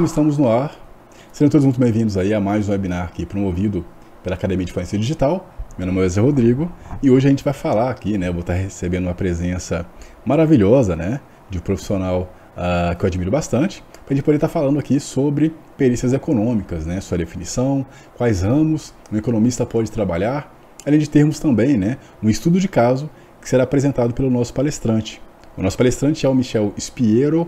Valendo, estamos no ar. Sejam todos muito bem-vindos aí a mais um webinar aqui promovido pela Academia de Fluência Digital. Meu nome é José Rodrigo e hoje a gente vai falar aqui, né? Vou estar recebendo uma presença maravilhosa, né? De um profissional uh, que eu admiro bastante, para a gente poder estar falando aqui sobre perícias econômicas, né? Sua definição, quais ramos um economista pode trabalhar, além de termos também, né? Um estudo de caso que será apresentado pelo nosso palestrante. O nosso palestrante é o Michel Spiero,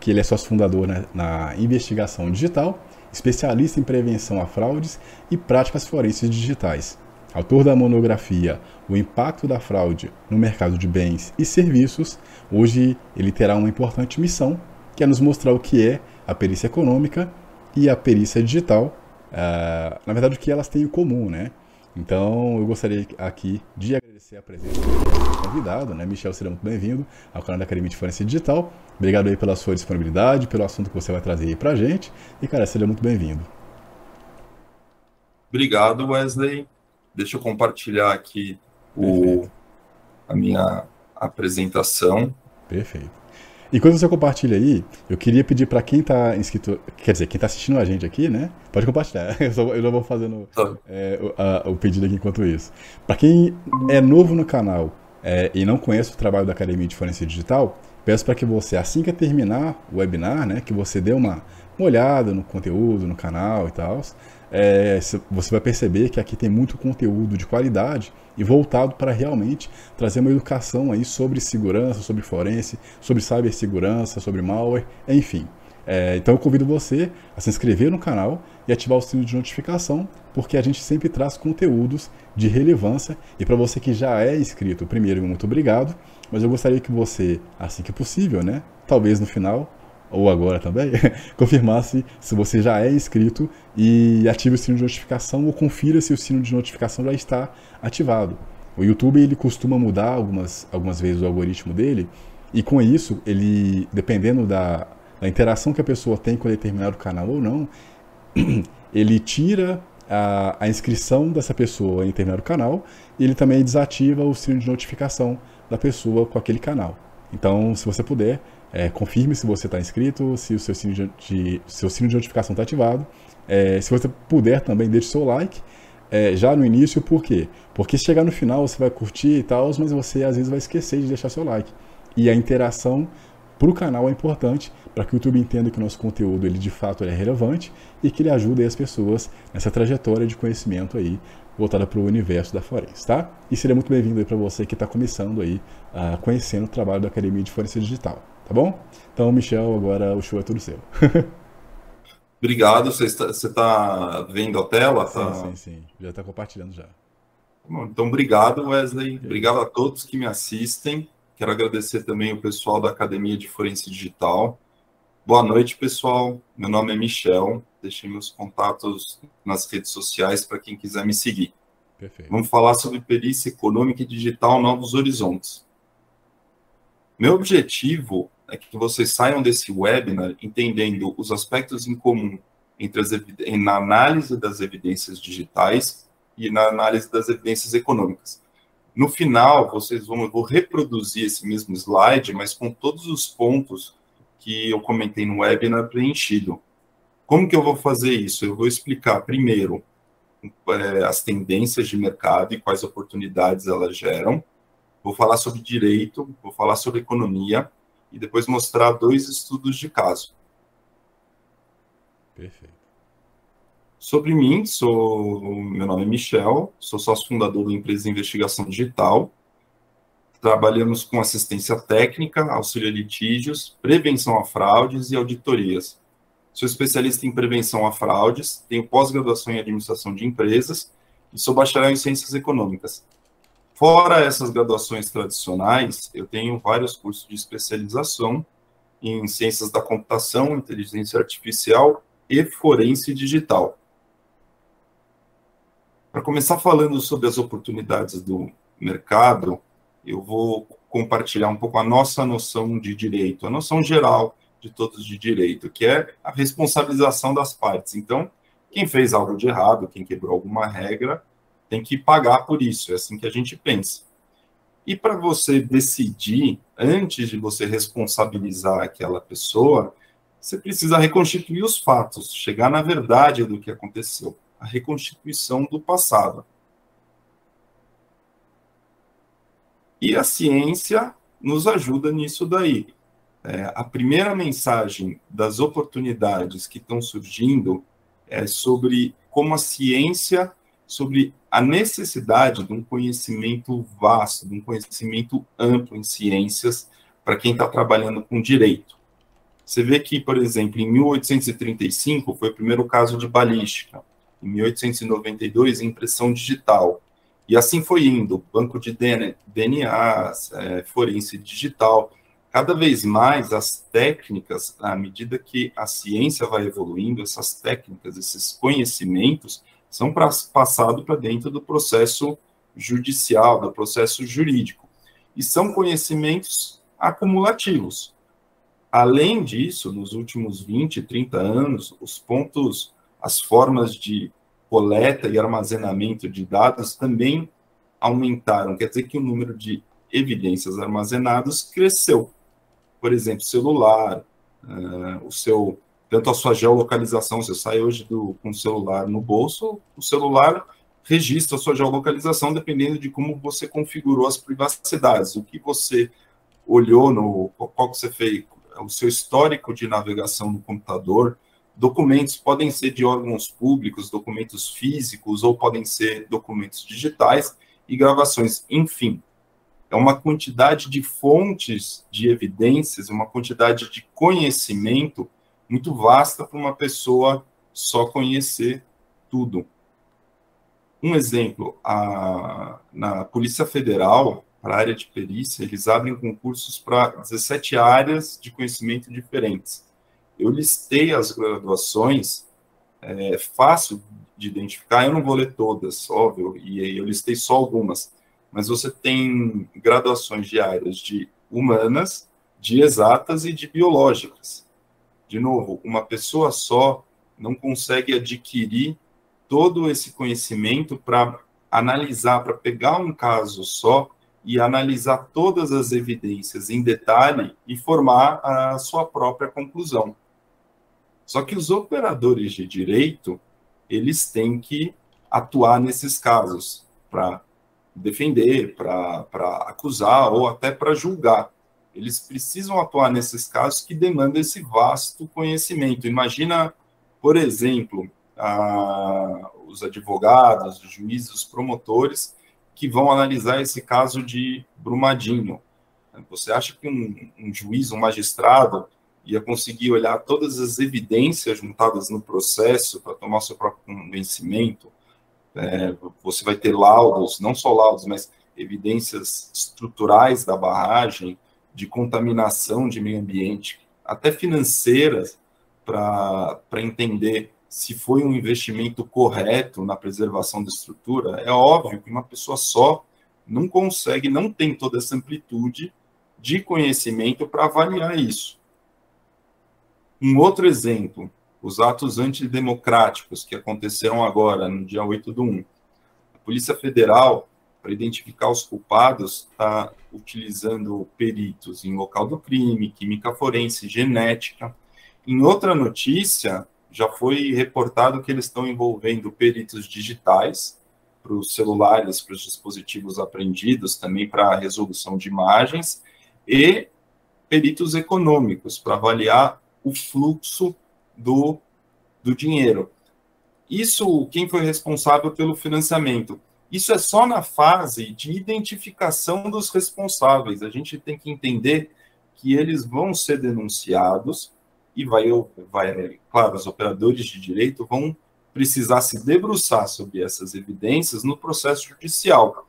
que ele é sócio fundador na, na investigação digital, especialista em prevenção a fraudes e práticas forenses digitais. Autor da monografia O Impacto da Fraude no Mercado de Bens e Serviços, hoje ele terá uma importante missão, que é nos mostrar o que é a perícia econômica e a perícia digital, uh, na verdade o que elas têm em comum, né? Então eu gostaria aqui de agradecer a presença convidado, né? Michel, seja muito bem-vindo ao canal da Academia de Forense Digital. Obrigado aí pela sua disponibilidade, pelo assunto que você vai trazer aí pra gente. E, cara, seja muito bem-vindo. Obrigado, Wesley. Deixa eu compartilhar aqui o, a minha apresentação. Perfeito. E quando você compartilha aí, eu queria pedir para quem está inscrito, quer dizer, quem está assistindo a gente aqui, né? Pode compartilhar. Eu, só, eu já vou fazendo tá. é, o, a, o, pedido aqui enquanto isso. Para quem é novo no canal é, e não conhece o trabalho da Academia de Forense Digital, peço para que você, assim que terminar o webinar, né, que você dê uma, uma olhada no conteúdo, no canal e tal, é, você vai perceber que aqui tem muito conteúdo de qualidade e voltado para realmente trazer uma educação aí sobre segurança, sobre forense, sobre cibersegurança, sobre malware, enfim. É, então eu convido você a se inscrever no canal e ativar o sino de notificação, porque a gente sempre traz conteúdos de relevância. E para você que já é inscrito, primeiro, muito obrigado, mas eu gostaria que você, assim que possível, né, talvez no final, ou agora também, confirmasse se você já é inscrito e ative o sino de notificação ou confira se o sino de notificação já está ativado. O YouTube ele costuma mudar algumas, algumas vezes o algoritmo dele e com isso ele, dependendo da, da interação que a pessoa tem com determinado canal ou não, ele tira a, a inscrição dessa pessoa em determinado canal e ele também desativa o sino de notificação da pessoa com aquele canal. Então, se você puder, é, confirme se você está inscrito, se o seu sino de, de, seu sino de notificação está ativado. É, se você puder também, deixe seu like é, já no início, por quê? Porque se chegar no final você vai curtir e tal, mas você às vezes vai esquecer de deixar seu like. E a interação para o canal é importante para que o YouTube entenda que o nosso conteúdo ele de fato é relevante e que ele ajude as pessoas nessa trajetória de conhecimento aí voltada para o universo da forense, tá? E seria muito bem-vindo aí para você que está começando aí, uh, conhecendo o trabalho da Academia de Forense Digital. Tá bom? Então, Michel, agora o show é tudo seu. Obrigado. Você está, você está vendo a tela? Sim, tá... sim, sim. Já está compartilhando já. Então, obrigado, Wesley. Obrigado a todos que me assistem. Quero agradecer também o pessoal da Academia de Forense Digital. Boa noite, pessoal. Meu nome é Michel. Deixei meus contatos nas redes sociais para quem quiser me seguir. Perfeito. Vamos falar sobre perícia econômica e digital Novos Horizontes. Meu objetivo é que vocês saiam desse webinar entendendo os aspectos em comum entre as na análise das evidências digitais e na análise das evidências econômicas. No final, vocês vão eu vou reproduzir esse mesmo slide, mas com todos os pontos que eu comentei no webinar preenchido. Como que eu vou fazer isso? Eu vou explicar primeiro é, as tendências de mercado e quais oportunidades elas geram. Vou falar sobre direito, vou falar sobre economia e depois mostrar dois estudos de caso. Perfeito. Sobre mim, sou meu nome é Michel, sou sócio fundador da empresa de investigação digital. Trabalhamos com assistência técnica, auxílio a litígios, prevenção a fraudes e auditorias. Sou especialista em prevenção a fraudes, tenho pós-graduação em administração de empresas e sou bacharel em ciências econômicas. Fora essas graduações tradicionais, eu tenho vários cursos de especialização em ciências da computação, inteligência artificial e forense digital. Para começar falando sobre as oportunidades do mercado, eu vou compartilhar um pouco a nossa noção de direito, a noção geral de todos de direito, que é a responsabilização das partes. Então, quem fez algo de errado, quem quebrou alguma regra, tem que pagar por isso, é assim que a gente pensa. E para você decidir, antes de você responsabilizar aquela pessoa, você precisa reconstituir os fatos, chegar na verdade do que aconteceu, a reconstituição do passado. E a ciência nos ajuda nisso daí. É, a primeira mensagem das oportunidades que estão surgindo é sobre como a ciência, sobre a necessidade de um conhecimento vasto, de um conhecimento amplo em ciências para quem está trabalhando com direito. Você vê que, por exemplo, em 1835 foi o primeiro caso de balística, em 1892 impressão digital, e assim foi indo, banco de DNA, é, forense digital, cada vez mais as técnicas, à medida que a ciência vai evoluindo, essas técnicas, esses conhecimentos, são passados para dentro do processo judicial, do processo jurídico. E são conhecimentos acumulativos. Além disso, nos últimos 20, 30 anos, os pontos, as formas de coleta e armazenamento de dados também aumentaram. Quer dizer que o número de evidências armazenadas cresceu. Por exemplo, celular, uh, o seu tanto a sua geolocalização, você sai hoje do, com o celular no bolso, o celular registra a sua geolocalização dependendo de como você configurou as privacidades, o que você olhou no qual que você fez, o seu histórico de navegação no computador. Documentos podem ser de órgãos públicos, documentos físicos ou podem ser documentos digitais e gravações. Enfim, é uma quantidade de fontes de evidências, uma quantidade de conhecimento muito vasta para uma pessoa só conhecer tudo. Um exemplo, a, na Polícia Federal, para a área de perícia, eles abrem concursos para 17 áreas de conhecimento diferentes. Eu listei as graduações, é fácil de identificar, eu não vou ler todas, óbvio, e eu listei só algumas, mas você tem graduações de áreas de humanas, de exatas e de biológicas. De novo, uma pessoa só não consegue adquirir todo esse conhecimento para analisar, para pegar um caso só e analisar todas as evidências em detalhe e formar a sua própria conclusão. Só que os operadores de direito, eles têm que atuar nesses casos para defender, para acusar ou até para julgar. Eles precisam atuar nesses casos que demandam esse vasto conhecimento. Imagina, por exemplo, a, os advogados, os juízes, os promotores que vão analisar esse caso de Brumadinho. Você acha que um, um juiz, um magistrado, ia conseguir olhar todas as evidências juntadas no processo para tomar seu próprio convencimento? É, você vai ter laudos, não só laudos, mas evidências estruturais da barragem, de contaminação de meio ambiente, até financeiras, para entender se foi um investimento correto na preservação da estrutura, é óbvio que uma pessoa só não consegue, não tem toda essa amplitude de conhecimento para avaliar isso. Um outro exemplo, os atos antidemocráticos que aconteceram agora, no dia 8 do 1. A Polícia Federal, para identificar os culpados, está utilizando peritos em local do crime, química forense, genética. Em outra notícia, já foi reportado que eles estão envolvendo peritos digitais para os celulares, para os dispositivos apreendidos, também para a resolução de imagens, e peritos econômicos para avaliar o fluxo do, do dinheiro. Isso, quem foi responsável pelo financiamento? Isso é só na fase de identificação dos responsáveis. A gente tem que entender que eles vão ser denunciados e vai, vai, claro, os operadores de direito vão precisar se debruçar sobre essas evidências no processo judicial.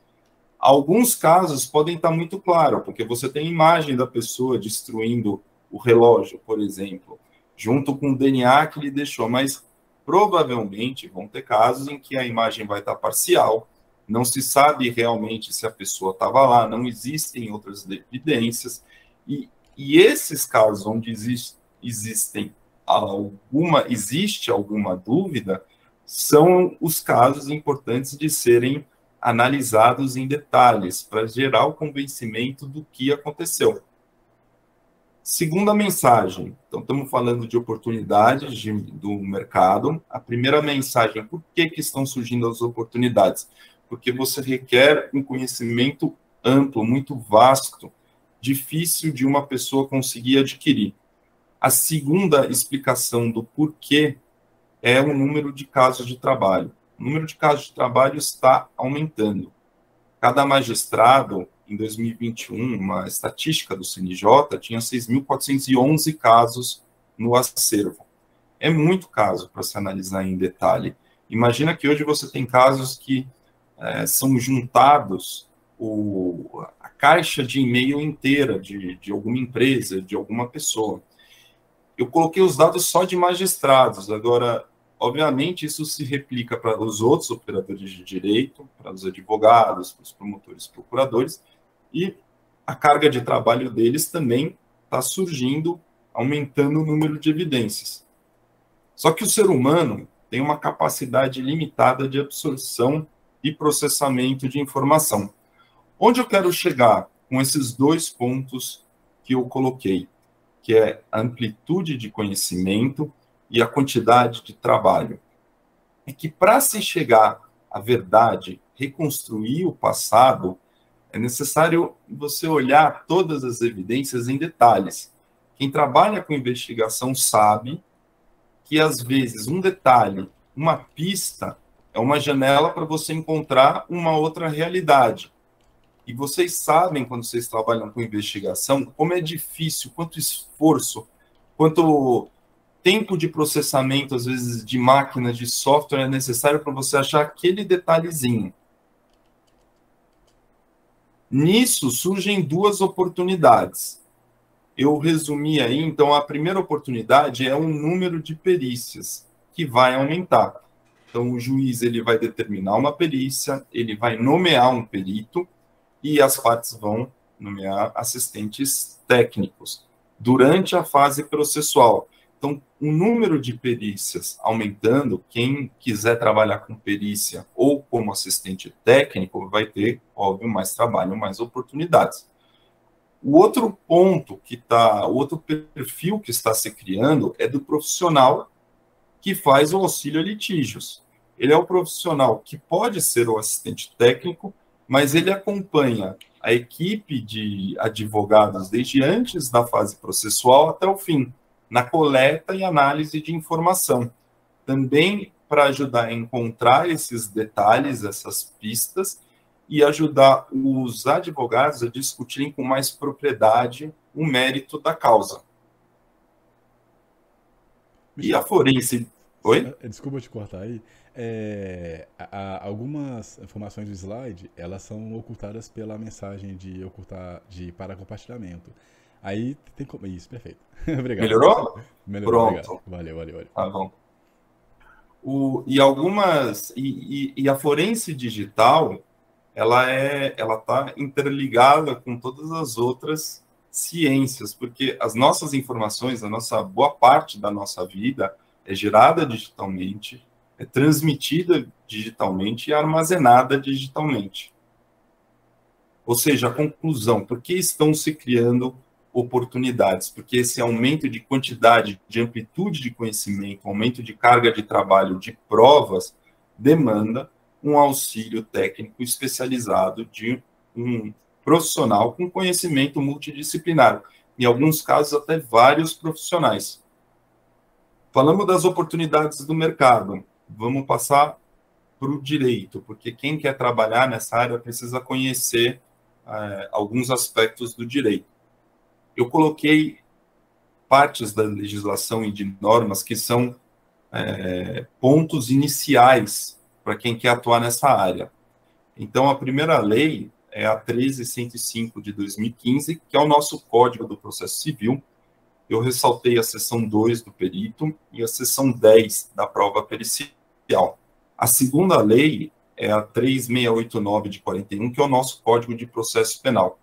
Alguns casos podem estar muito claros, porque você tem imagem da pessoa destruindo o relógio, por exemplo, junto com o DNA que ele deixou, mas provavelmente vão ter casos em que a imagem vai estar parcial, não se sabe realmente se a pessoa estava lá, não existem outras evidências, e, e esses casos onde existe existem alguma existe alguma dúvida são os casos importantes de serem analisados em detalhes para gerar o convencimento do que aconteceu. Segunda mensagem, então estamos falando de oportunidades de, do mercado. A primeira mensagem, por que, que estão surgindo as oportunidades? Porque você requer um conhecimento amplo, muito vasto, difícil de uma pessoa conseguir adquirir. A segunda explicação do porquê é o número de casos de trabalho. O número de casos de trabalho está aumentando. Cada magistrado em 2021, uma estatística do CNJ, tinha 6.411 casos no acervo. É muito caso para se analisar em detalhe. Imagina que hoje você tem casos que é, são juntados o, a caixa de e-mail inteira de, de alguma empresa, de alguma pessoa. Eu coloquei os dados só de magistrados. Agora, obviamente, isso se replica para os outros operadores de direito, para os advogados, para os promotores, procuradores, e a carga de trabalho deles também está surgindo, aumentando o número de evidências. Só que o ser humano tem uma capacidade limitada de absorção e processamento de informação. Onde eu quero chegar com esses dois pontos que eu coloquei, que é a amplitude de conhecimento e a quantidade de trabalho, é que para se chegar à verdade, reconstruir o passado, é necessário você olhar todas as evidências em detalhes. Quem trabalha com investigação sabe que, às vezes, um detalhe, uma pista, é uma janela para você encontrar uma outra realidade. E vocês sabem, quando vocês trabalham com investigação, como é difícil, quanto esforço, quanto tempo de processamento, às vezes, de máquinas, de software é necessário para você achar aquele detalhezinho. Nisso surgem duas oportunidades. Eu resumi aí, então, a primeira oportunidade é o número de perícias, que vai aumentar. Então, o juiz ele vai determinar uma perícia, ele vai nomear um perito e as partes vão nomear assistentes técnicos durante a fase processual. Então, o número de perícias aumentando, quem quiser trabalhar com perícia ou como assistente técnico vai ter, óbvio, mais trabalho, mais oportunidades. O outro ponto que está, o outro perfil que está se criando é do profissional que faz o auxílio a litígios. Ele é o profissional que pode ser o assistente técnico, mas ele acompanha a equipe de advogados desde antes da fase processual até o fim na coleta e análise de informação. Também para ajudar a encontrar esses detalhes, essas pistas, e ajudar os advogados a discutirem com mais propriedade o mérito da causa. E a forense. Oi? É, desculpa te cortar aí. É, a, a, algumas informações do slide elas são ocultadas pela mensagem de ocultar de para compartilhamento. Aí tem como. Isso, perfeito. obrigado. Melhorou? Melhorou. Pronto. Obrigado. Valeu, valeu, valeu. Tá bom. O, e algumas. E, e, e, a forense digital, ela é, ela está interligada com todas as outras ciências, porque as nossas informações, a nossa boa parte da nossa vida é gerada digitalmente, é transmitida digitalmente e armazenada digitalmente. Ou seja, a conclusão, por que estão se criando oportunidades, porque esse aumento de quantidade, de amplitude de conhecimento, aumento de carga de trabalho, de provas, demanda um auxílio técnico especializado de um profissional com conhecimento multidisciplinar, em alguns casos até vários profissionais. Falamos das oportunidades do mercado, vamos passar para o direito, porque quem quer trabalhar nessa área precisa conhecer é, alguns aspectos do direito eu coloquei partes da legislação e de normas que são é, pontos iniciais para quem quer atuar nessa área. Então, a primeira lei é a 13105 de 2015, que é o nosso Código do Processo Civil. Eu ressaltei a seção 2 do perito e a seção 10 da prova pericial. A segunda lei é a 3689 de 41, que é o nosso Código de Processo Penal.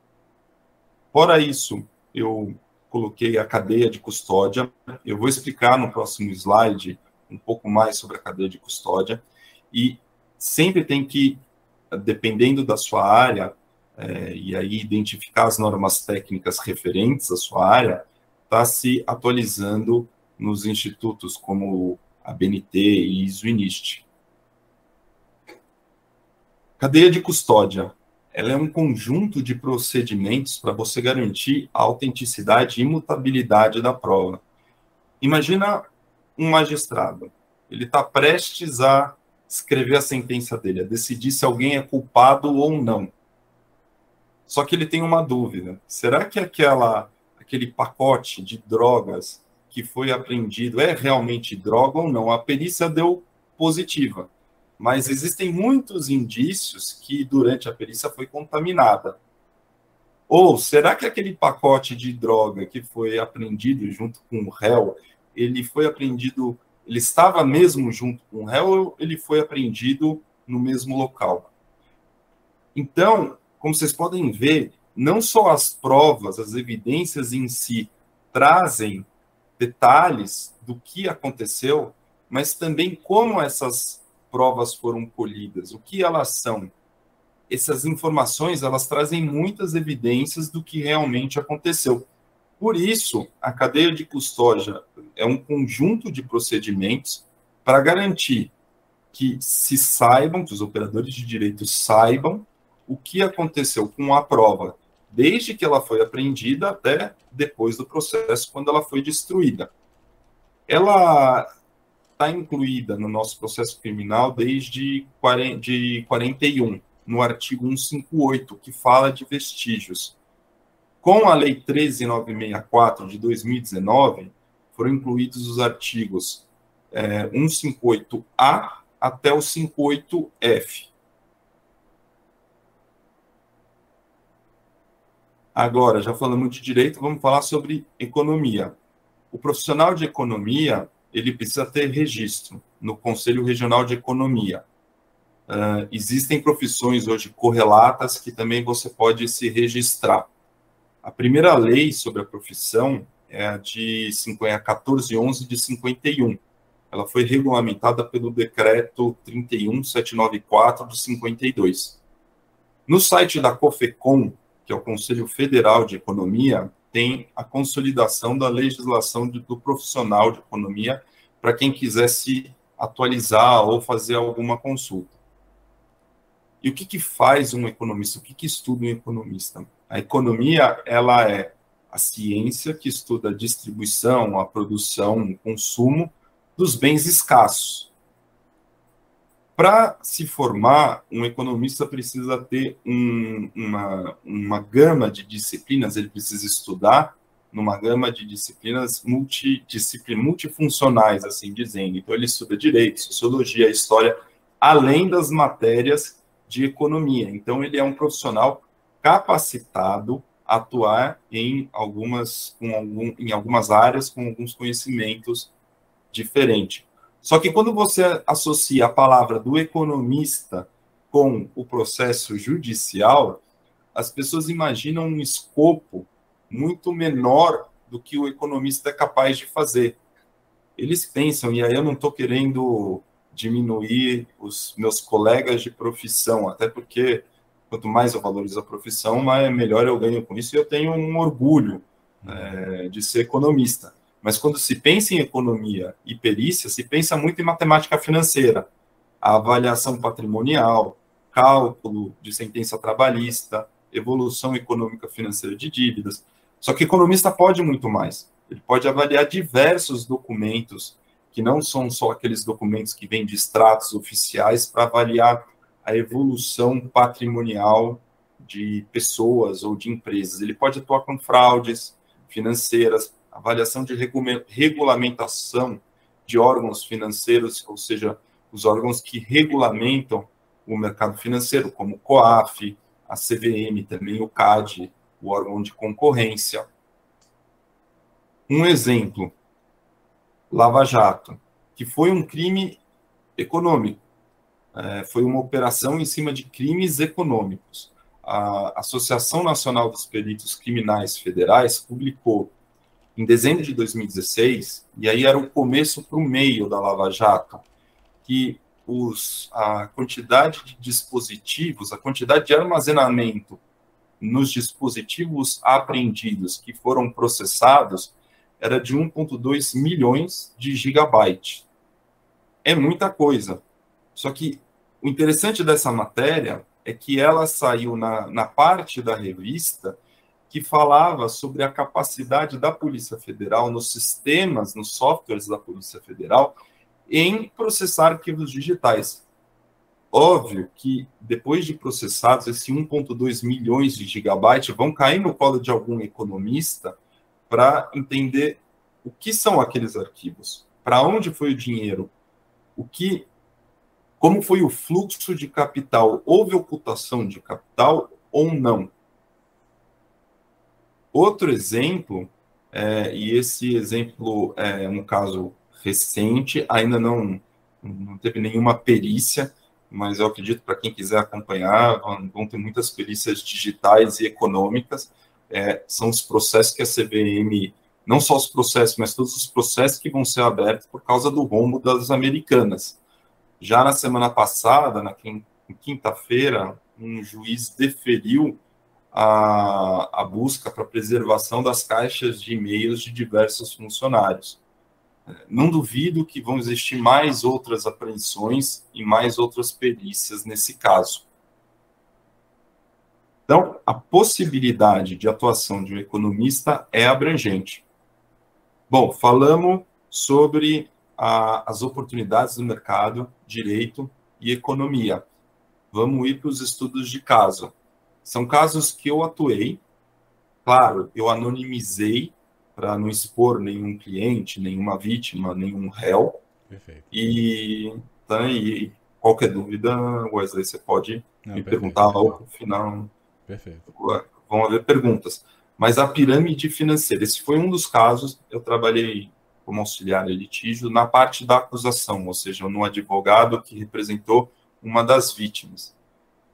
Fora isso, eu coloquei a cadeia de custódia. Eu vou explicar no próximo slide um pouco mais sobre a cadeia de custódia. E sempre tem que, dependendo da sua área, é, e aí identificar as normas técnicas referentes à sua área, está se atualizando nos institutos como a BNT e Zwinist. Cadeia de custódia. Ela é um conjunto de procedimentos para você garantir a autenticidade e imutabilidade da prova. Imagina um magistrado. Ele está prestes a escrever a sentença dele, a decidir se alguém é culpado ou não. Só que ele tem uma dúvida: será que aquela, aquele pacote de drogas que foi apreendido é realmente droga ou não? A perícia deu positiva, mas existem muitos indícios que durante a perícia foi contaminada. Ou será que aquele pacote de droga que foi apreendido junto com o réu, ele foi apreendido, ele estava mesmo junto com o réu ou ele foi apreendido no mesmo local? Então, como vocês podem ver, não só as provas, as evidências em si trazem detalhes do que aconteceu, mas também como essas provas foram colhidas, o que elas são. Essas informações, elas trazem muitas evidências do que realmente aconteceu. Por isso, a cadeia de custódia é um conjunto de procedimentos para garantir que se saibam, que os operadores de direito saibam o que aconteceu com a prova, desde que ela foi apreendida até depois do processo, quando ela foi destruída. Ela está incluída no nosso processo criminal desde de 41, no artigo 158, que fala de vestígios. Com a Lei 13964 de 2019, foram incluídos os artigos é, 158A até o 58F. Agora, já falamos de direito, vamos falar sobre economia. O profissional de economia, ele precisa ter registro no Conselho Regional de Economia. Uh, existem profissões hoje correlatas que também você pode se registrar. A primeira lei sobre a profissão é a de 1411 de 51. Ela foi regulamentada pelo decreto 31794 de 52. No site da COFECOM, que é o Conselho Federal de Economia, tem a consolidação da legislação do profissional de economia para quem quiser se atualizar ou fazer alguma consulta. E o que, que faz um economista? O que, que estuda um economista? A economia ela é a ciência que estuda a distribuição, a produção, o consumo dos bens escassos. Para se formar, um economista precisa ter um, uma, uma gama de disciplinas, ele precisa estudar numa gama de disciplinas multidisciplinas, multifuncionais, assim dizendo. Então, ele estuda direito, sociologia, história, além das matérias de economia. Então, ele é um profissional capacitado a atuar em algumas, com algum, em algumas áreas com alguns conhecimentos diferentes. Só que quando você associa a palavra do economista com o processo judicial, as pessoas imaginam um escopo muito menor do que o economista é capaz de fazer. Eles pensam, e aí eu não estou querendo diminuir os meus colegas de profissão, até porque quanto mais eu valorizo a profissão, mais melhor eu ganho com isso e eu tenho um orgulho é, de ser economista. Mas quando se pensa em economia e perícia, se pensa muito em matemática financeira, a avaliação patrimonial, cálculo de sentença trabalhista, evolução econômica financeira de dívidas. Só que economista pode muito mais. Ele pode avaliar diversos documentos, que não são só aqueles documentos que vêm de extratos oficiais, para avaliar a evolução patrimonial de pessoas ou de empresas. Ele pode atuar com fraudes financeiras, avaliação de regulamentação de órgãos financeiros, ou seja, os órgãos que regulamentam o mercado financeiro, como o COAF, a CVM, também o CAD, o órgão de concorrência. Um exemplo, Lava Jato, que foi um crime econômico, é, foi uma operação em cima de crimes econômicos. A Associação Nacional dos Peritos Criminais Federais publicou em dezembro de 2016, e aí era o começo para o meio da Lava Jato, que os, a quantidade de dispositivos, a quantidade de armazenamento nos dispositivos apreendidos que foram processados era de 1,2 milhões de gigabytes. É muita coisa. Só que o interessante dessa matéria é que ela saiu na, na parte da revista que falava sobre a capacidade da Polícia Federal nos sistemas, nos softwares da Polícia Federal, em processar arquivos digitais. Óbvio que depois de processados, esse 1,2 milhões de gigabytes vão cair no colo de algum economista para entender o que são aqueles arquivos, para onde foi o dinheiro, o que, como foi o fluxo de capital, houve ocultação de capital ou não. Outro exemplo, é, e esse exemplo é um caso recente, ainda não, não teve nenhuma perícia, mas eu acredito para quem quiser acompanhar, vão ter muitas perícias digitais e econômicas. É, são os processos que a CVM, não só os processos, mas todos os processos que vão ser abertos por causa do rombo das americanas. Já na semana passada, na quinta-feira, um juiz deferiu a, a busca para preservação das caixas de e-mails de diversos funcionários. Não duvido que vão existir mais outras apreensões e mais outras perícias nesse caso. Então, a possibilidade de atuação de um economista é abrangente. Bom, falamos sobre a, as oportunidades do mercado, direito e economia. Vamos ir para os estudos de caso. São casos que eu atuei. Claro, eu anonimizei para não expor nenhum cliente, nenhuma vítima, nenhum réu. Perfeito. E, tá, e qualquer dúvida, Wesley, você pode não, me perfeito, perguntar ao final. Perfeito. Vão haver perguntas. Mas a pirâmide financeira, esse foi um dos casos. Eu trabalhei como auxiliar em litígio na parte da acusação, ou seja, no advogado que representou uma das vítimas.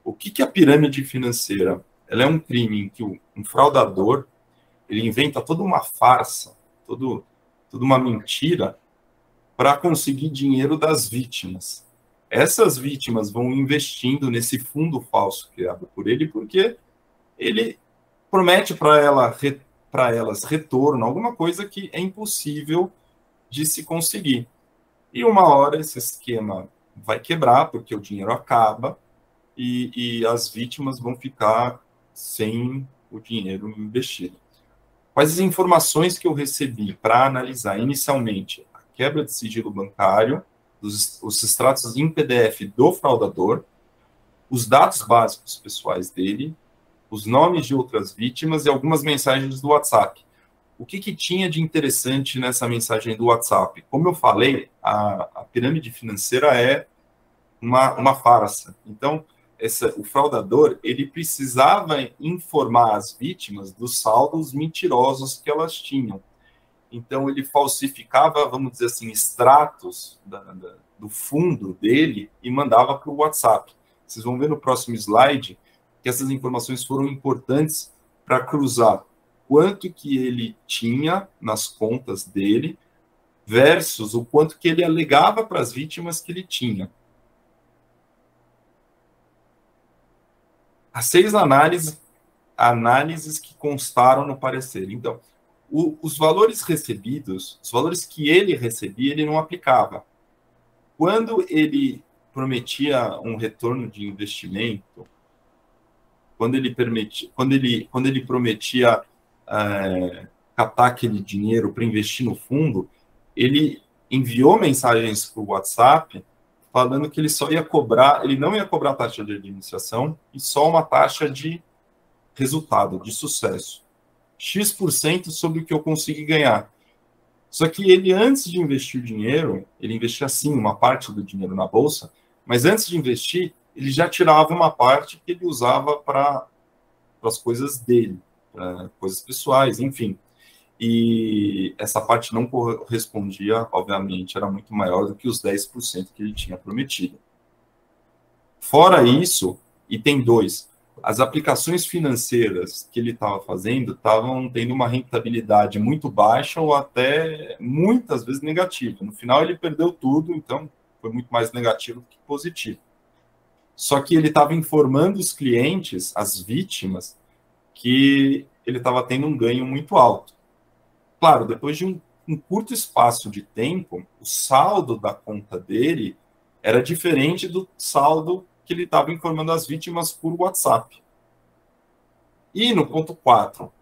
O que, que é a pirâmide financeira? Ela é um crime em que um fraudador ele inventa toda uma farsa, todo, toda uma mentira para conseguir dinheiro das vítimas. Essas vítimas vão investindo nesse fundo falso criado por ele, porque ele promete para ela, para elas retorno, alguma coisa que é impossível de se conseguir. E uma hora esse esquema vai quebrar, porque o dinheiro acaba, e, e as vítimas vão ficar sem o dinheiro investido. Quais as informações que eu recebi para analisar inicialmente a quebra de sigilo bancário, os, os extratos em PDF do fraudador, os dados básicos pessoais dele, os nomes de outras vítimas e algumas mensagens do WhatsApp. O que, que tinha de interessante nessa mensagem do WhatsApp? Como eu falei, a, a pirâmide financeira é uma, uma farsa. Então, essa, o fraudador ele precisava informar as vítimas dos saldos mentirosos que elas tinham. Então ele falsificava, vamos dizer assim, extratos da, da, do fundo dele e mandava para o WhatsApp. Vocês vão ver no próximo slide que essas informações foram importantes para cruzar quanto que ele tinha nas contas dele versus o quanto que ele alegava para as vítimas que ele tinha. As seis análises, análises que constaram no parecer. Então, o, os valores recebidos, os valores que ele recebia, ele não aplicava. Quando ele prometia um retorno de investimento, quando ele permitia, quando ele, quando ele prometia é, captar aquele dinheiro para investir no fundo, ele enviou mensagens para o WhatsApp falando que ele só ia cobrar, ele não ia cobrar taxa de administração e só uma taxa de resultado, de sucesso. X% sobre o que eu consegui ganhar. Só que ele, antes de investir o dinheiro, ele investia sim uma parte do dinheiro na bolsa, mas antes de investir, ele já tirava uma parte que ele usava para as coisas dele, para coisas pessoais, enfim e essa parte não correspondia, obviamente, era muito maior do que os 10% que ele tinha prometido. Fora isso, e tem dois, as aplicações financeiras que ele estava fazendo estavam tendo uma rentabilidade muito baixa ou até muitas vezes negativa. No final ele perdeu tudo, então foi muito mais negativo do que positivo. Só que ele estava informando os clientes, as vítimas, que ele estava tendo um ganho muito alto. Claro, depois de um, um curto espaço de tempo, o saldo da conta dele era diferente do saldo que ele estava informando as vítimas por WhatsApp. E no ponto 4,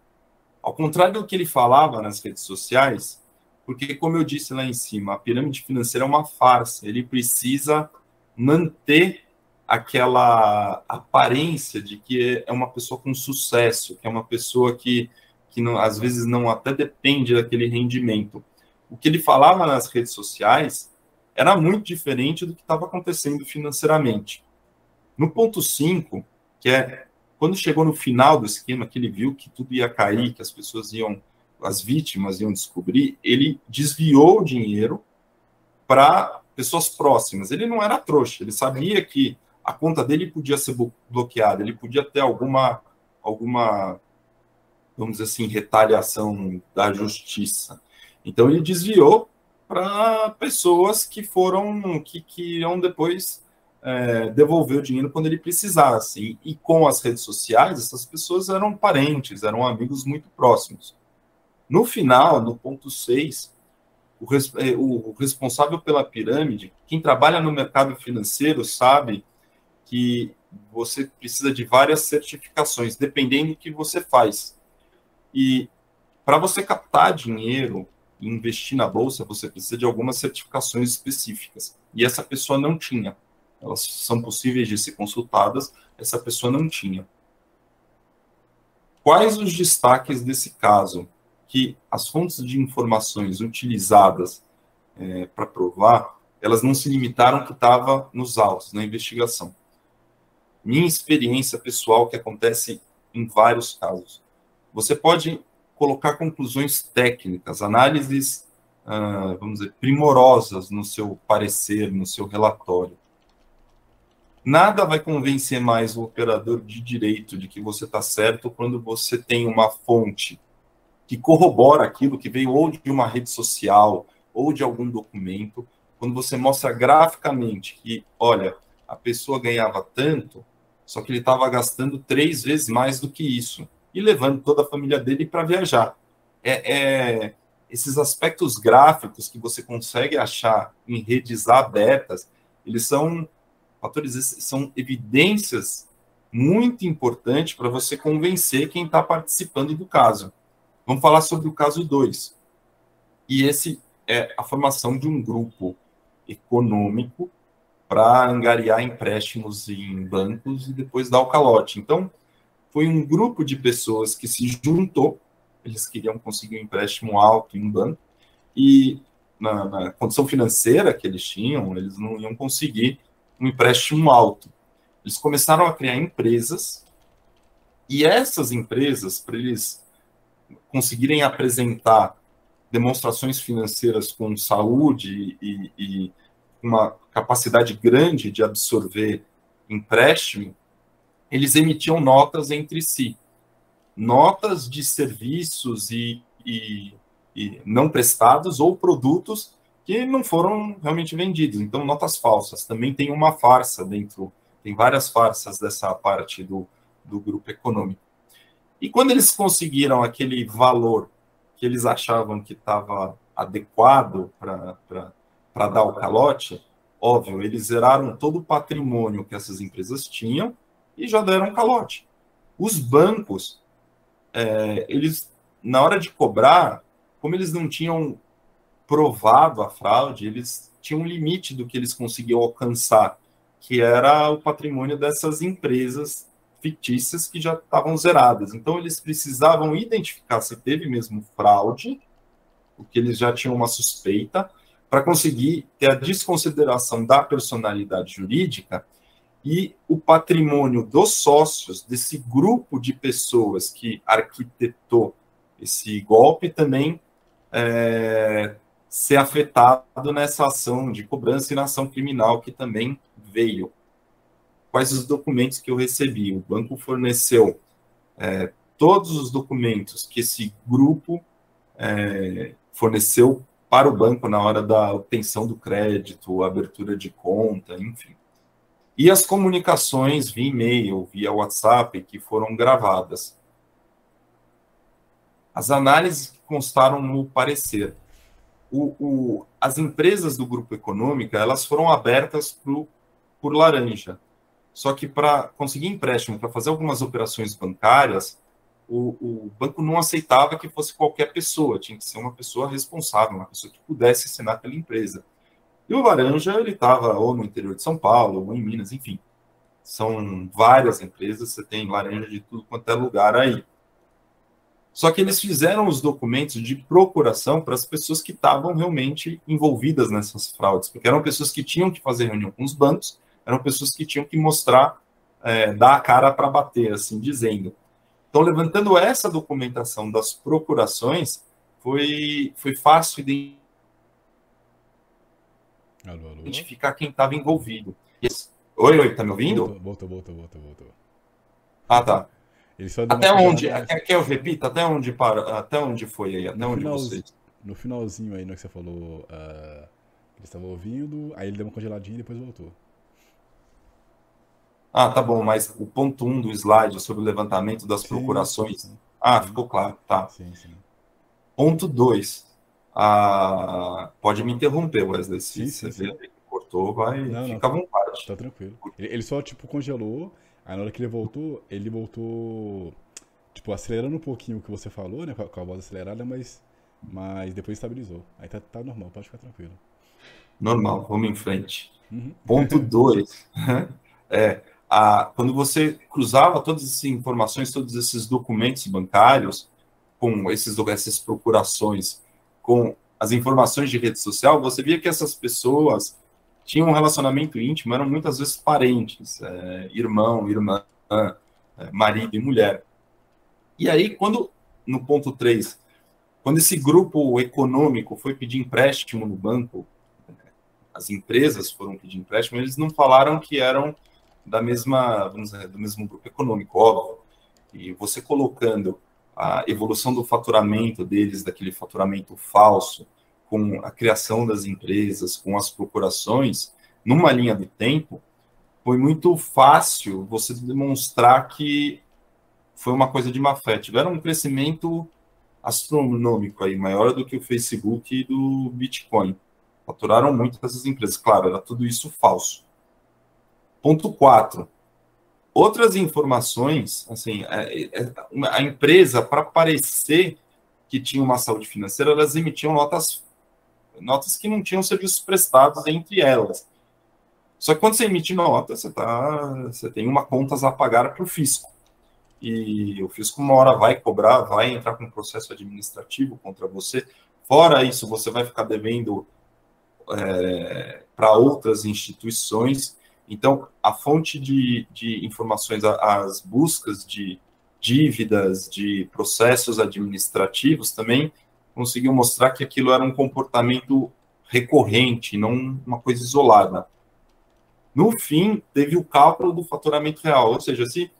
ao contrário do que ele falava nas redes sociais, porque, como eu disse lá em cima, a pirâmide financeira é uma farsa, ele precisa manter aquela aparência de que é uma pessoa com sucesso, que é uma pessoa que, que não, às vezes não até depende daquele rendimento. O que ele falava nas redes sociais era muito diferente do que estava acontecendo financeiramente. No ponto 5, que é quando chegou no final do esquema, que ele viu que tudo ia cair, que as pessoas iam, as vítimas iam descobrir, ele desviou o dinheiro para pessoas próximas. Ele não era trouxa, ele sabia que a conta dele podia ser bloqueada, ele podia ter alguma, alguma vamos dizer assim, retaliação da justiça. Então ele desviou para pessoas que foram, que, que iam depois é, devolver o dinheiro quando ele precisasse. E, com as redes sociais, essas pessoas eram parentes, eram amigos muito próximos. No final, no ponto 6, o, res, é, o responsável pela pirâmide, quem trabalha no mercado financeiro sabe que você precisa de várias certificações, dependendo do que você faz. E para você captar dinheiro e investir na bolsa, você precisa de algumas certificações específicas. E essa pessoa não tinha elas são possíveis de ser consultadas, essa pessoa não tinha. Quais os destaques desse caso? Que as fontes de informações utilizadas é, para provar, elas não se limitaram que estava nos autos, na investigação. Minha experiência pessoal que acontece em vários casos. Você pode colocar conclusões técnicas, análises, ah, vamos dizer, primorosas no seu parecer, no seu relatório. Nada vai convencer mais o operador de direito de que você está certo quando você tem uma fonte que corrobora aquilo que veio ou de uma rede social ou de algum documento, quando você mostra graficamente que, olha, a pessoa ganhava tanto, só que ele estava gastando três vezes mais do que isso e levando toda a família dele para viajar. É, é, esses aspectos gráficos que você consegue achar em redes abertas, eles são fatores são evidências muito importantes para você convencer quem está participando do caso. Vamos falar sobre o caso 2. E esse é a formação de um grupo econômico para angariar empréstimos em bancos e depois dar o calote. Então, foi um grupo de pessoas que se juntou, eles queriam conseguir um empréstimo alto em um banco, e na, na condição financeira que eles tinham, eles não iam conseguir um empréstimo alto. Eles começaram a criar empresas e essas empresas, para eles conseguirem apresentar demonstrações financeiras com saúde e, e uma capacidade grande de absorver empréstimo, eles emitiam notas entre si. Notas de serviços e, e, e não prestados ou produtos que não foram realmente vendidos. Então, notas falsas. Também tem uma farsa dentro, tem várias farsas dessa parte do, do grupo econômico. E quando eles conseguiram aquele valor que eles achavam que estava adequado para dar o calote, óbvio, eles zeraram todo o patrimônio que essas empresas tinham e já deram calote. Os bancos, é, eles, na hora de cobrar, como eles não tinham provado a fraude, eles tinham um limite do que eles conseguiam alcançar, que era o patrimônio dessas empresas fictícias que já estavam zeradas. Então, eles precisavam identificar se teve mesmo fraude, porque eles já tinham uma suspeita, para conseguir ter a desconsideração da personalidade jurídica e o patrimônio dos sócios desse grupo de pessoas que arquitetou esse golpe também é, ser afetado nessa ação de cobrança e na ação criminal que também veio. Quais os documentos que eu recebi? O banco forneceu é, todos os documentos que esse grupo é, forneceu para o banco na hora da obtenção do crédito, abertura de conta, enfim. E as comunicações via e-mail, via WhatsApp, que foram gravadas. as análises que constaram no parecer. O, o, as empresas do grupo econômico elas foram abertas pro, por laranja. Só que para conseguir empréstimo, para fazer algumas operações bancárias, o, o, banco não aceitava que fosse qualquer pessoa, tinha que ser uma pessoa responsável, uma pessoa que pudesse assinar pela empresa. E o laranja, ele estava ou no interior de São Paulo, ou em Minas, enfim. São várias empresas, você tem laranja de tudo quanto é lugar aí. Só que eles fizeram os documentos de procuração para as pessoas que estavam realmente envolvidas nessas fraudes, porque eram pessoas que tinham que fazer reunião com os bancos, eram pessoas que tinham que mostrar, é, dar a cara para bater, assim dizendo. Então, levantando essa documentação das procurações, foi, foi fácil identificar quem estava envolvido. Oi, oi, tá me ouvindo? Voltou, voltou, voltou, voltou. Ah, tá. até onde? Mais... Quer que eu repita? Até onde para? Até onde foi aí? Até no onde final... vocês? No finalzinho aí, no que você falou, uh, eles estavam ouvindo, aí ele deu uma congeladinha e depois voltou. Ah, tá bom, mas o ponto 1 um do slide sobre o levantamento das sim, procurações. Sim, sim. Ah, ficou claro, tá. Sim, sim. Ponto 2. Ah, pode me interromper, Wesley. Se você vê cortou, vai. Não, fica à vontade. Tá tranquilo. Ele, ele só, tipo, congelou. Aí na hora que ele voltou, ele voltou, tipo, acelerando um pouquinho o que você falou, né? Com a voz acelerada, mas, mas depois estabilizou. Aí tá, tá normal, pode ficar tranquilo. Normal, vamos em frente. Uhum. Ponto 2. é, a, quando você cruzava todas essas informações, todos esses documentos bancários, com esses, essas procurações, com as informações de rede social, você via que essas pessoas tinham um relacionamento íntimo, eram muitas vezes parentes, é, irmão, irmã, é, marido e mulher. E aí, quando, no ponto 3, quando esse grupo econômico foi pedir empréstimo no banco, as empresas foram pedir empréstimo, eles não falaram que eram da mesma, dizer, do mesmo grupo econômico, óbvio. E você colocando a evolução do faturamento deles, daquele faturamento falso, com a criação das empresas, com as procurações, numa linha do tempo, foi muito fácil você demonstrar que foi uma coisa de má fé. Tiveram um crescimento astronômico aí, maior do que o Facebook e do Bitcoin. Faturaram muito essas empresas. Claro, era tudo isso falso. Ponto 4. Outras informações, assim, é, é, a empresa, para parecer que tinha uma saúde financeira, elas emitiam notas, notas que não tinham serviços prestados entre elas. Só que quando você emite nota, você, tá, você tem uma contas a pagar para o fisco. E o fisco, uma hora, vai cobrar, vai entrar com um processo administrativo contra você. Fora isso, você vai ficar devendo é, para outras instituições então, a fonte de, de informações, as buscas de dívidas, de processos administrativos também conseguiu mostrar que aquilo era um comportamento recorrente, não uma coisa isolada. No fim, teve o cálculo do faturamento real, ou seja, se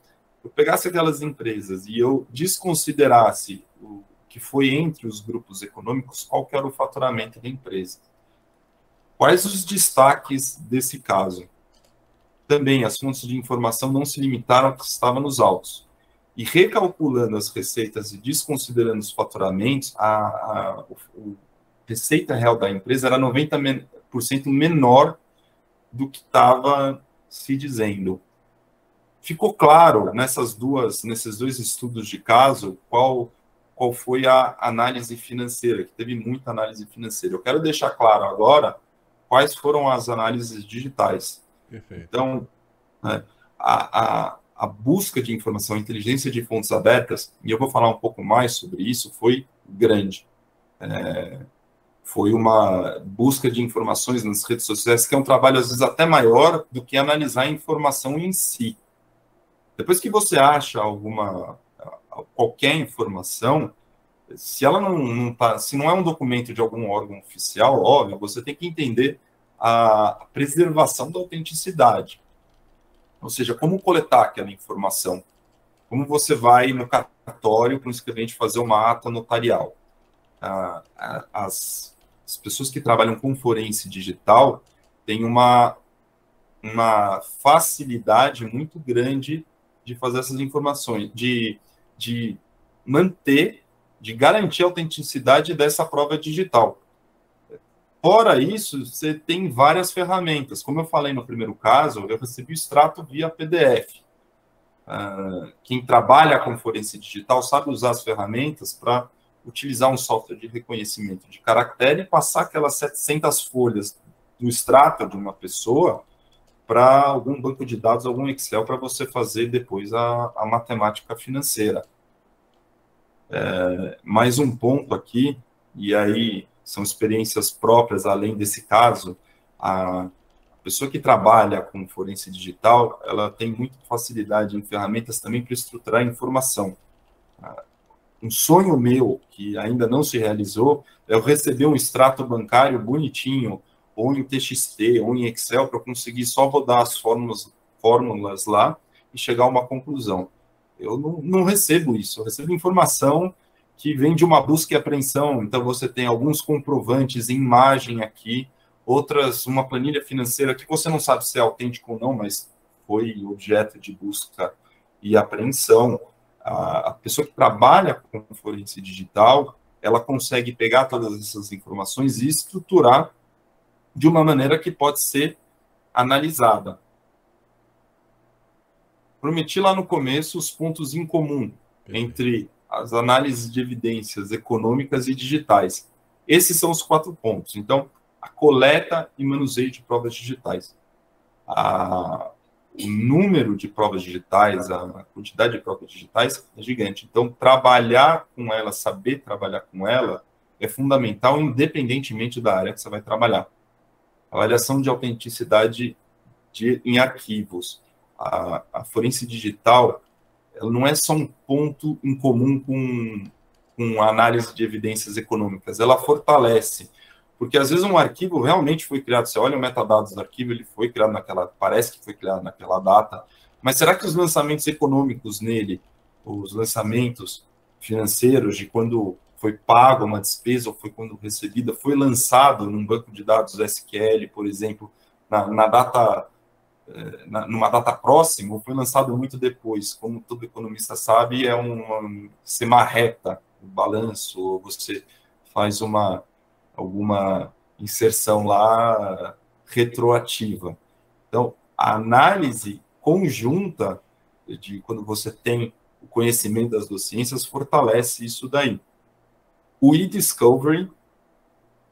eu pegasse aquelas empresas e eu desconsiderasse o que foi entre os grupos econômicos, qual que era o faturamento da empresa? Quais os destaques desse caso? Também as fontes de informação não se limitaram ao que estava nos autos. E recalculando as receitas e desconsiderando os faturamentos, a, a, a receita real da empresa era 90% menor do que estava se dizendo. Ficou claro nessas duas, nesses dois estudos de caso qual qual foi a análise financeira, que teve muita análise financeira. Eu quero deixar claro agora quais foram as análises digitais. Perfeito. Então, né, a, a, a busca de informação, a inteligência de fontes abertas, e eu vou falar um pouco mais sobre isso, foi grande. É, foi uma busca de informações nas redes sociais, que é um trabalho, às vezes, até maior do que analisar a informação em si. Depois que você acha alguma qualquer informação, se ela não, não tá, se não é um documento de algum órgão oficial, óbvio, você tem que entender a preservação da autenticidade. Ou seja, como coletar aquela informação? Como você vai no cartório para o escrevente fazer uma ata notarial? Ah, as, as pessoas que trabalham com forense digital têm uma, uma facilidade muito grande de fazer essas informações, de, de manter de garantir a autenticidade dessa prova digital. Fora isso, você tem várias ferramentas. Como eu falei no primeiro caso, eu recebi o extrato via PDF. Uh, quem trabalha com forense digital sabe usar as ferramentas para utilizar um software de reconhecimento de caractere e passar aquelas 700 folhas do extrato de uma pessoa para algum banco de dados, algum Excel, para você fazer depois a, a matemática financeira. É, mais um ponto aqui, e aí são experiências próprias, além desse caso, a pessoa que trabalha com forense digital, ela tem muita facilidade em ferramentas também para estruturar informação. Um sonho meu, que ainda não se realizou, é eu receber um extrato bancário bonitinho, ou em TXT, ou em Excel, para conseguir só rodar as fórmulas, fórmulas lá e chegar a uma conclusão. Eu não, não recebo isso, eu recebo informação que vem de uma busca e apreensão. Então, você tem alguns comprovantes em imagem aqui, outras, uma planilha financeira que você não sabe se é autêntico ou não, mas foi objeto de busca e apreensão. A, a pessoa que trabalha com forense digital, ela consegue pegar todas essas informações e estruturar de uma maneira que pode ser analisada. Prometi lá no começo os pontos em comum entre as análises de evidências econômicas e digitais. Esses são os quatro pontos. Então, a coleta e manuseio de provas digitais. A, o número de provas digitais, a quantidade de provas digitais é gigante. Então, trabalhar com ela, saber trabalhar com ela, é fundamental, independentemente da área que você vai trabalhar. Avaliação de autenticidade de, em arquivos. A, a forense digital não é só um ponto em comum com, com análise de evidências econômicas, ela fortalece. Porque às vezes um arquivo realmente foi criado, você olha o metadados do arquivo, ele foi criado naquela, parece que foi criado naquela data, mas será que os lançamentos econômicos nele, os lançamentos financeiros de quando foi pago uma despesa ou foi quando recebida, foi lançado num banco de dados SQL, por exemplo, na, na data numa data próxima ou foi lançado muito depois. Como todo economista sabe, é uma se marreta o balanço, ou você faz uma alguma inserção lá retroativa. Então, a análise conjunta de quando você tem o conhecimento das duas ciências fortalece isso daí. O e-discovery, o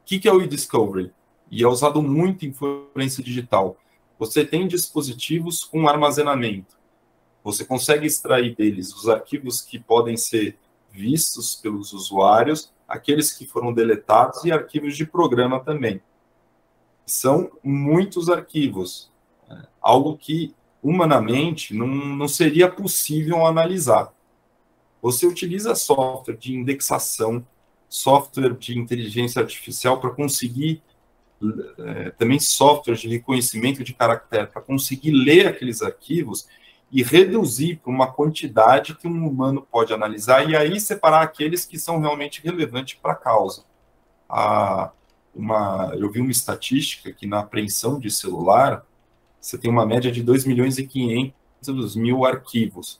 que, que é o e-discovery? E é usado muito em forense digital você tem dispositivos com armazenamento. Você consegue extrair deles os arquivos que podem ser vistos pelos usuários, aqueles que foram deletados e arquivos de programa também. São muitos arquivos, né? algo que humanamente não, não seria possível analisar. Você utiliza software de indexação, software de inteligência artificial para conseguir é, também softwares de reconhecimento de caractere para conseguir ler aqueles arquivos e reduzir para uma quantidade que um humano pode analisar e aí separar aqueles que são realmente relevantes para a causa. Uma, eu vi uma estatística que na apreensão de celular você tem uma média de 2 milhões e 500 mil arquivos.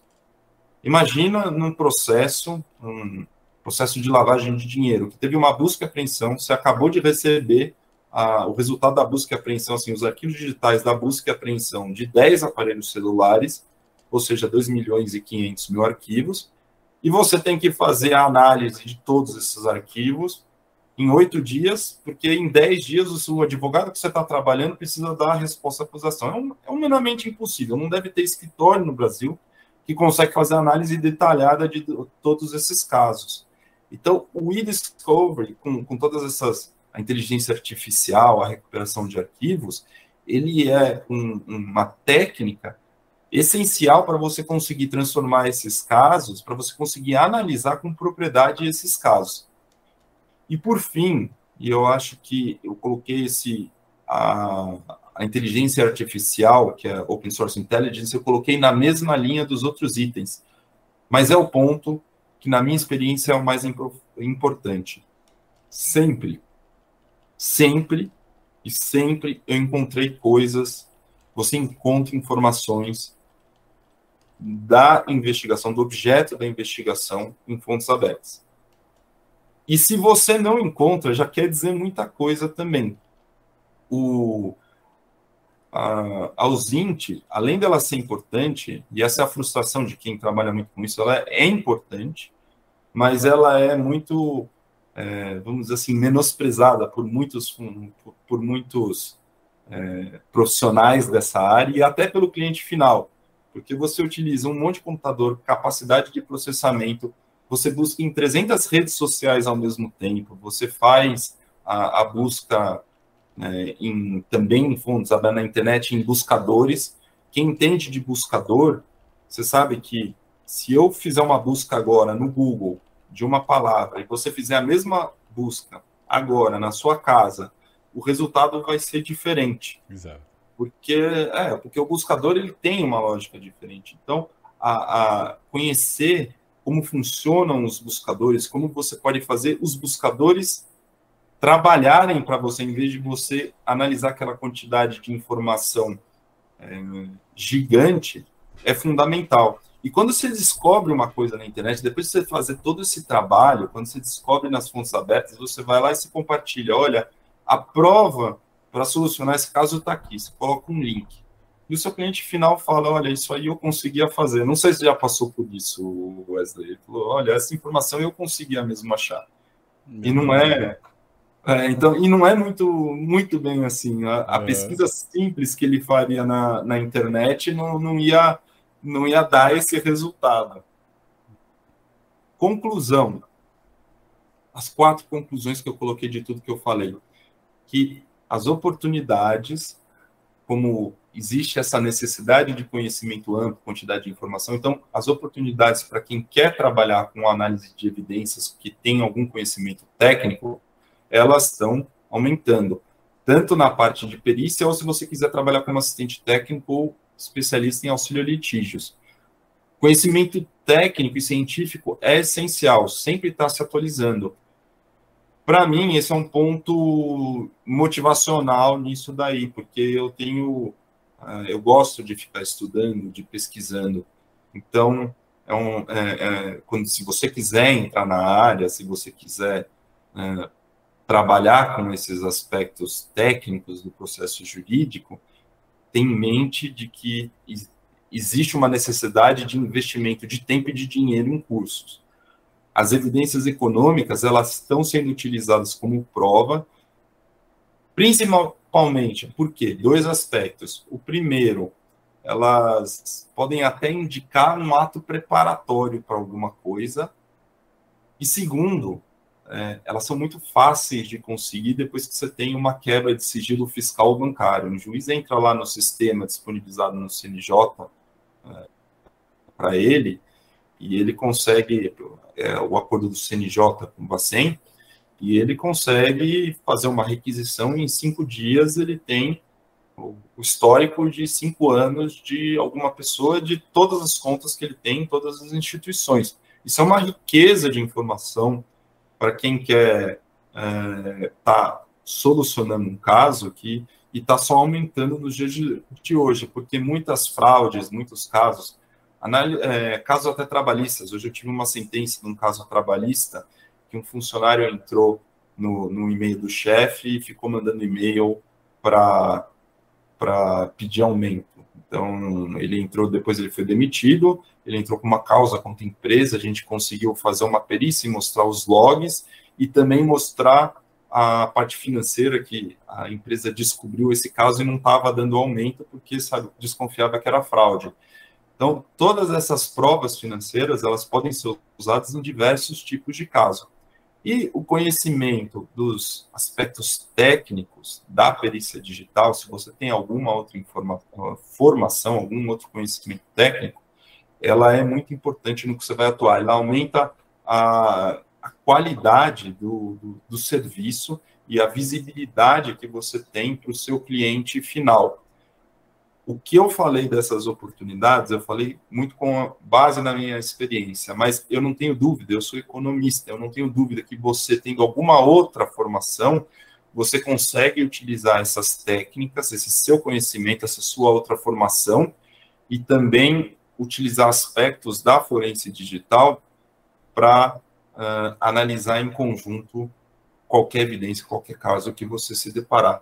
Imagina num processo, um processo de lavagem de dinheiro, que teve uma busca e apreensão, você acabou de receber a, o resultado da busca e apreensão, assim, os arquivos digitais da busca e apreensão de 10 aparelhos celulares, ou seja, 2 milhões e 500 mil arquivos, e você tem que fazer a análise de todos esses arquivos em oito dias, porque em dez dias o advogado que você está trabalhando precisa dar a resposta à acusação. É, um, é humanamente impossível, não deve ter escritório no Brasil que consegue fazer análise detalhada de todos esses casos. Então, o e-discovery, com, com todas essas a inteligência artificial, a recuperação de arquivos, ele é um, uma técnica essencial para você conseguir transformar esses casos, para você conseguir analisar com propriedade esses casos. E por fim, e eu acho que eu coloquei esse a, a inteligência artificial, que é open source intelligence, eu coloquei na mesma linha dos outros itens. Mas é o ponto que na minha experiência é o mais importante. Sempre sempre e sempre eu encontrei coisas, você encontra informações da investigação, do objeto da investigação em fontes abertas. E se você não encontra, já quer dizer muita coisa também. O, a, a além dela ser importante, e essa é a frustração de quem trabalha muito com isso, ela é importante, mas ela é muito, é, vamos dizer assim, menosprezada por muitos, por, por muitos é, profissionais dessa área e até pelo cliente final, porque você utiliza um monte de computador, capacidade de processamento, você busca em 300 redes sociais ao mesmo tempo, você faz a, a busca né, em, também em fontes na internet, em buscadores. Quem entende de buscador, você sabe que se eu fizer uma busca agora no Google de uma palavra e você fizer a mesma busca agora na sua casa, o resultado vai ser diferente. Exato. Porque, é, porque o buscador ele tem uma lógica diferente. Então, a, a conhecer como funcionam os buscadores, como você pode fazer os buscadores trabalharem para você, em vez de você analisar aquela quantidade de informação é, gigante, é fundamental. E quando você descobre uma coisa na internet, depois de você fazer todo esse trabalho, quando você descobre nas fontes abertas, você vai lá e se compartilha. Olha, a prova para solucionar esse caso está aqui. Você coloca um link e o seu cliente final fala: Olha, isso aí eu conseguia fazer. Não sei se já passou por isso, Wesley. Ele falou: Olha, essa informação eu conseguia mesmo achar. E não é, é. então, e não é muito, muito bem assim. A, a é. pesquisa simples que ele faria na, na internet não, não, ia, não ia dar esse resultado. Conclusão. As quatro conclusões que eu coloquei de tudo que eu falei. Que as oportunidades, como existe essa necessidade de conhecimento amplo, quantidade de informação. Então, as oportunidades para quem quer trabalhar com análise de evidências, que tem algum conhecimento técnico, elas estão aumentando, tanto na parte de perícia, ou se você quiser trabalhar como assistente técnico ou especialista em auxílio a litígios. Conhecimento técnico e científico é essencial, sempre está se atualizando. Para mim, esse é um ponto motivacional nisso daí, porque eu tenho ah, eu gosto de ficar estudando, de pesquisando. Então, é um, é, é, quando, se você quiser entrar na área, se você quiser é, trabalhar com esses aspectos técnicos do processo jurídico, tem em mente de que existe uma necessidade de investimento de tempo e de dinheiro em cursos. As evidências econômicas elas estão sendo utilizadas como prova, principal, Principalmente, por quê? Dois aspectos. O primeiro, elas podem até indicar um ato preparatório para alguma coisa. E segundo, é, elas são muito fáceis de conseguir depois que você tem uma quebra de sigilo fiscal bancário. O juiz entra lá no sistema disponibilizado no CNJ é, para ele e ele consegue é, o acordo do CNJ com o Bacen e ele consegue fazer uma requisição e em cinco dias ele tem o histórico de cinco anos de alguma pessoa, de todas as contas que ele tem em todas as instituições. Isso é uma riqueza de informação para quem quer estar é, tá solucionando um caso que e está só aumentando nos dias de, de, hoje, porque muitas fraudes, muitos casos, é, casos até trabalhistas. Hoje eu tive uma sentença num caso trabalhista que um funcionário entrou no, no e-mail do chefe e ficou mandando e-mail para pedir aumento. Então, ele entrou, depois ele foi demitido, ele entrou com uma causa contra a empresa, a gente conseguiu fazer uma perícia e mostrar os logs e também mostrar a parte financeira que a empresa descobriu esse caso e não estava dando aumento porque sabe, desconfiava que era fraude. Então, todas essas provas financeiras, elas podem ser usadas em diversos tipos de caso. E o conhecimento dos aspectos técnicos da perícia digital, se você tem alguma outra formação, algum outro conhecimento técnico, ela é muito importante no que você vai atuar. Ela aumenta a, a qualidade do, do, do serviço e a visibilidade que você tem para o seu cliente final. O que eu falei dessas oportunidades, eu falei muito com base na minha experiência, mas eu não tenho dúvida, eu sou economista, eu não tenho dúvida que você, tendo alguma outra formação, você consegue utilizar essas técnicas, esse seu conhecimento, essa sua outra formação, e também utilizar aspectos da forense digital para uh, analisar em conjunto qualquer evidência, qualquer caso que você se deparar.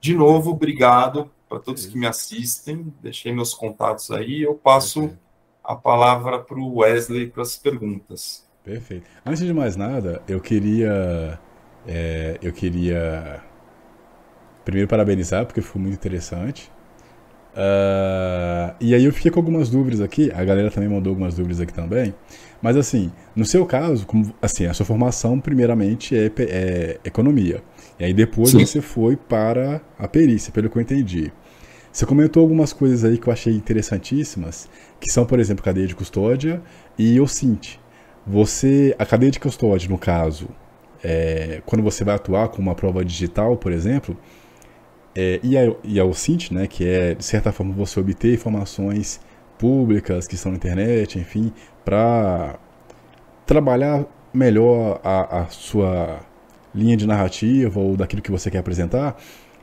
De novo, obrigado para todos que me assistem. Deixei meus contatos aí. Eu passo a palavra para o Wesley para as perguntas. Perfeito. Antes de mais nada, eu queria é, eu queria primeiro parabenizar porque foi muito interessante. Uh, e aí eu fiquei com algumas dúvidas aqui, a galera também mandou algumas dúvidas aqui também. Mas assim, no seu caso, como, assim, a sua formação primeiramente é, é economia. E aí depois Sim. você foi para a perícia, pelo que eu entendi. Você comentou algumas coisas aí que eu achei interessantíssimas, que são, por exemplo, cadeia de custódia e o SINT. Você, a cadeia de custódia, no caso, é, quando você vai atuar com uma prova digital, por exemplo, é, e, a, e a OSINT, né, que é, de certa forma, você obter informações públicas que estão na internet, enfim, para trabalhar melhor a, a sua linha de narrativa ou daquilo que você quer apresentar,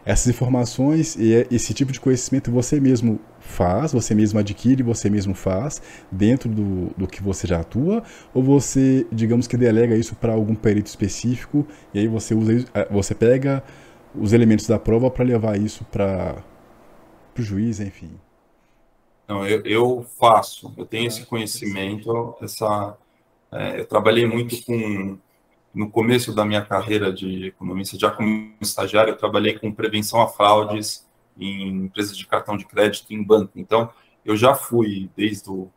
essas informações e esse tipo de conhecimento você mesmo faz, você mesmo adquire, você mesmo faz dentro do, do que você já atua, ou você, digamos que delega isso para algum perito específico e aí você usa eh, você pega os elementos da prova para levar isso para o juiz, enfim. Não, eu, eu faço, eu tenho esse conhecimento, essa, é, eu trabalhei muito com, no começo da minha carreira de economista, já como estagiário, eu trabalhei com prevenção a fraudes em empresas de cartão de crédito em banco. Então, eu já fui, desde, o,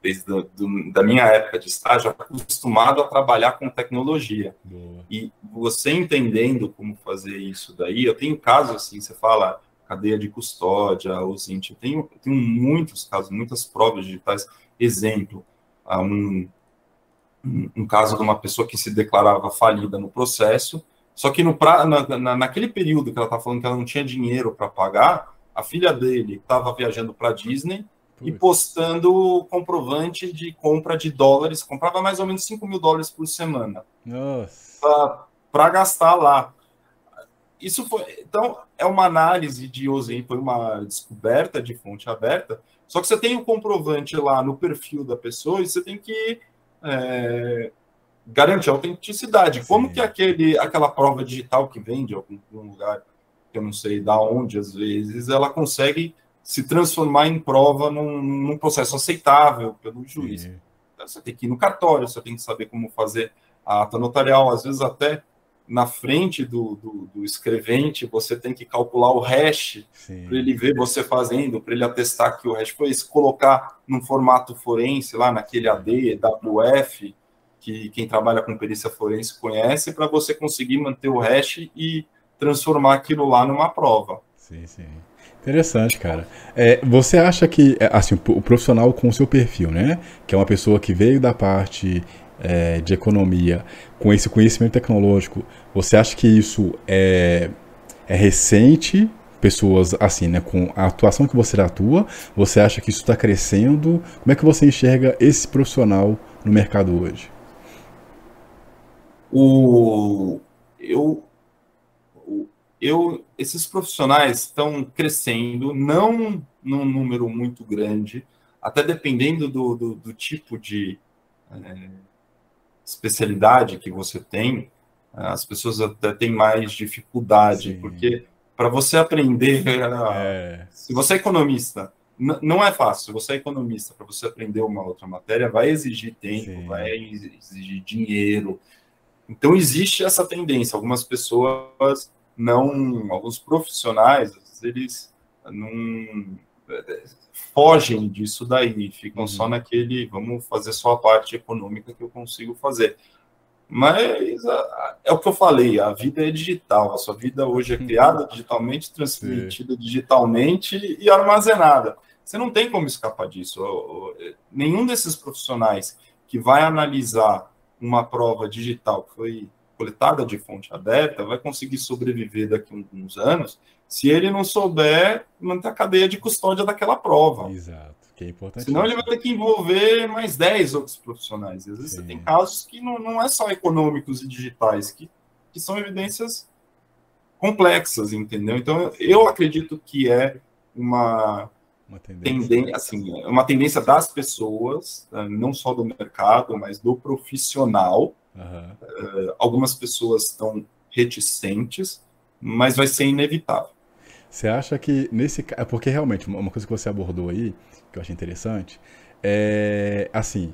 desde a, do, da minha época de estágio, acostumado a trabalhar com tecnologia. Boa. E você entendendo como fazer isso daí, eu tenho casos assim, você fala, cadeia de custódia, int. Eu tenho, eu tenho muitos casos, muitas provas digitais. Exemplo, um, um caso de uma pessoa que se declarava falida no processo, só que no pra, na, na, naquele período que ela está falando que ela não tinha dinheiro para pagar, a filha dele estava viajando para Disney e postando comprovante de compra de dólares, comprava mais ou menos 5 mil dólares por semana. Para gastar lá. Isso foi. Então, é uma análise de Ozen, foi uma descoberta de fonte aberta. Só que você tem o um comprovante lá no perfil da pessoa e você tem que é, garantir a autenticidade. Sim. Como que aquele, aquela prova digital que vem de algum, algum lugar, que eu não sei da onde, às vezes, ela consegue se transformar em prova num, num processo aceitável pelo juiz. Sim. Você tem que ir no cartório, você tem que saber como fazer a ata notarial, às vezes até na frente do, do, do, escrevente, você tem que calcular o hash para ele ver você fazendo, para ele atestar que o hash foi isso, colocar num formato forense lá naquele AD, WF, que quem trabalha com perícia forense conhece, para você conseguir manter o hash e transformar aquilo lá numa prova. Sim, sim. Interessante, cara. É, você acha que, é, assim, o profissional com o seu perfil, né? Que é uma pessoa que veio da parte é, de economia, com esse conhecimento tecnológico, você acha que isso é, é recente? Pessoas assim, né, com a atuação que você atua, você acha que isso está crescendo? Como é que você enxerga esse profissional no mercado hoje? O, eu, eu, esses profissionais estão crescendo, não num número muito grande, até dependendo do, do, do tipo de é, especialidade que você tem, as pessoas até têm mais dificuldade, Sim. porque para você aprender, é. se você é economista, não é fácil. Se você é economista, para você aprender uma outra matéria, vai exigir tempo, Sim. vai exigir dinheiro. Então, existe essa tendência. Algumas pessoas não, alguns profissionais, eles não fogem disso daí, ficam uhum. só naquele, vamos fazer só a parte econômica que eu consigo fazer. Mas é o que eu falei, a vida é digital, a sua vida hoje é criada digitalmente, transmitida Sim. digitalmente e armazenada. Você não tem como escapar disso. Nenhum desses profissionais que vai analisar uma prova digital que foi coletada de fonte aberta vai conseguir sobreviver daqui a alguns anos se ele não souber manter a cadeia de custódia daquela prova. Exato, que é importante. Senão ele vai ter que envolver mais 10 outros profissionais. E às vezes Sim. você tem casos que não, não é só econômicos e digitais, que, que são evidências complexas, entendeu? Então eu acredito que é uma uma tendência. assim, é uma tendência das pessoas, né, não só do mercado, mas do profissional. Uhum. algumas pessoas estão reticentes, mas vai ser inevitável. Você acha que nesse é porque realmente uma coisa que você abordou aí que eu achei interessante é assim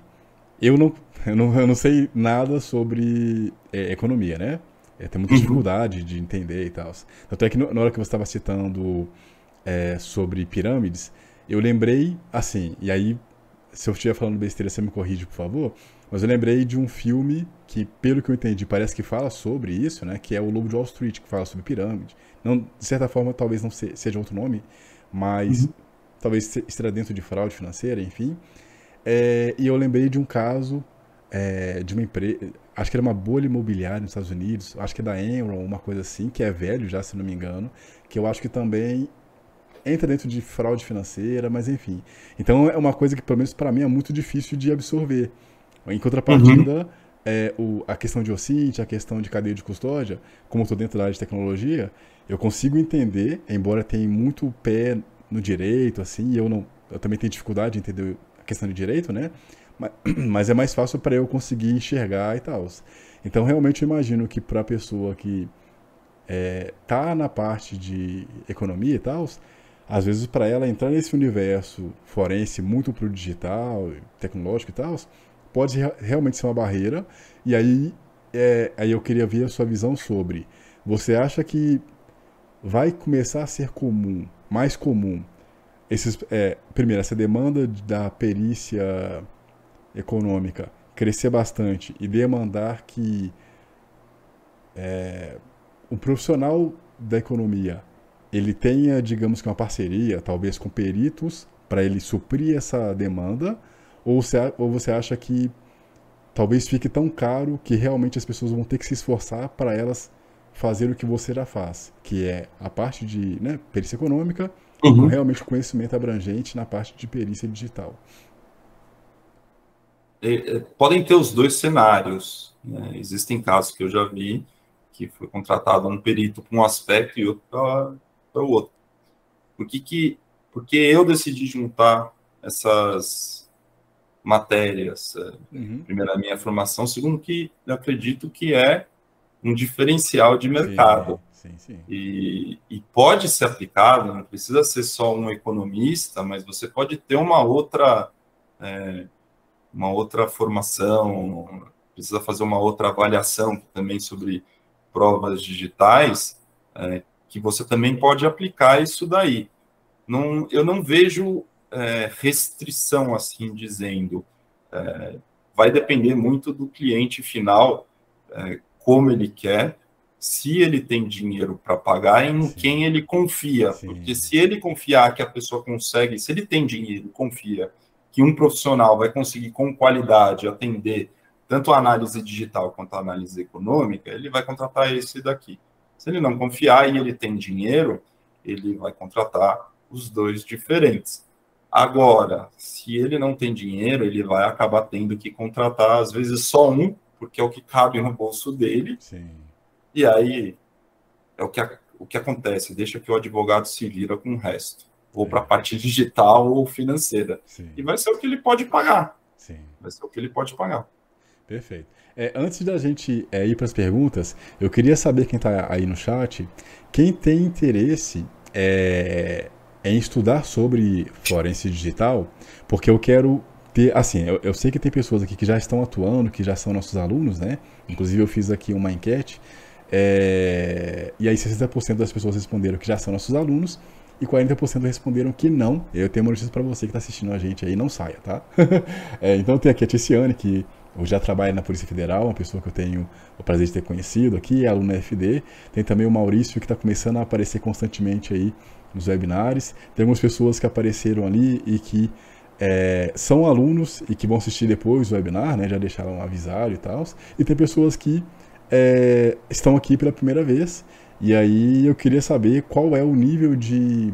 eu não eu não, eu não sei nada sobre é, economia, né? É, tem muita uhum. dificuldade de entender e tal. Tanto é que na hora que você estava citando é, sobre pirâmides, eu lembrei, assim, e aí, se eu estiver falando besteira, você me corrige, por favor, mas eu lembrei de um filme que, pelo que eu entendi, parece que fala sobre isso, né? Que é o Lobo de Wall Street, que fala sobre pirâmide. Não, de certa forma, talvez não seja outro nome, mas uhum. talvez esteja dentro de fraude financeira, enfim. É, e eu lembrei de um caso é, de uma empresa, acho que era uma bolha imobiliária nos Estados Unidos, acho que é da Enron, uma coisa assim, que é velho já, se não me engano, que eu acho que também entra dentro de fraude financeira, mas enfim. Então é uma coisa que, pelo menos para mim, é muito difícil de absorver. Em contrapartida, uhum. é, o, a questão de OSINT, a questão de cadeia de custódia, como eu estou dentro da área de tecnologia, eu consigo entender, embora tenha muito pé no direito, assim, eu não, eu também tenho dificuldade de entender a questão de direito, né? Mas, mas é mais fácil para eu conseguir enxergar e tal. Então, realmente, eu imagino que para a pessoa que é, tá na parte de economia e tal, às vezes para ela entrar nesse universo forense muito pro digital, tecnológico e tal, pode realmente ser uma barreira. E aí, é, aí eu queria ver a sua visão sobre. Você acha que vai começar a ser comum, mais comum, esses, é, primeiro, essa demanda da perícia econômica crescer bastante e demandar que é, o profissional da economia ele tenha, digamos que uma parceria, talvez com peritos, para ele suprir essa demanda, ou você, ou você acha que talvez fique tão caro que realmente as pessoas vão ter que se esforçar para elas fazer o que você já faz, que é a parte de né, perícia econômica, uhum. com realmente conhecimento abrangente na parte de perícia digital. É, é, podem ter os dois cenários. Né? Existem casos que eu já vi que foi contratado um perito para um aspecto e outro para o outro. Por que, que porque eu decidi juntar essas matérias? É, uhum. Primeiro, a minha formação. Segundo, que eu acredito que é um diferencial de mercado. Sim, sim, sim. E, e, pode ser aplicado, não precisa ser só um economista, mas você pode ter uma outra, é, uma outra formação, precisa fazer uma outra avaliação também sobre provas digitais, é, que você também pode aplicar isso daí. Não, eu não vejo é, restrição assim dizendo. É, vai depender muito do cliente final, é, como ele quer, se ele tem dinheiro para pagar e em Sim. quem ele confia. Sim. Porque se ele confiar que a pessoa consegue, se ele tem dinheiro, confia que um profissional vai conseguir com qualidade atender tanto a análise digital quanto a análise econômica, ele vai contratar esse daqui. Se ele não confiar e ele tem dinheiro, ele vai contratar os dois diferentes. Agora, se ele não tem dinheiro, ele vai acabar tendo que contratar, às vezes, só um porque é o que cabe no bolso dele. Sim. E aí é o que, o que acontece, deixa que o advogado se vira com o resto, ou para a parte digital ou financeira. Sim. E vai ser o que ele pode pagar. Sim. Vai ser o que ele pode pagar. Perfeito. É, antes da gente é, ir para as perguntas, eu queria saber quem está aí no chat, quem tem interesse é, em estudar sobre forense digital, porque eu quero ter, assim, eu, eu, sei que tem pessoas aqui que já estão atuando, que já são nossos alunos, né? Inclusive eu fiz aqui uma enquete, é, e aí 60% das pessoas responderam que já são nossos alunos, e 40% responderam que não. Eu tenho uma notícia para você que está assistindo a gente aí, não saia, tá? é, então tem aqui a Ticiane, que já trabalha na Polícia Federal, uma pessoa que eu tenho o prazer de ter conhecido aqui, é aluna FD. Tem também o Maurício, que está começando a aparecer constantemente aí nos webinars. Tem algumas pessoas que apareceram ali e que é, são alunos e que vão assistir depois o webinar, né, já deixaram um avisário e tal. E tem pessoas que é, estão aqui pela primeira vez. E aí eu queria saber qual é o nível de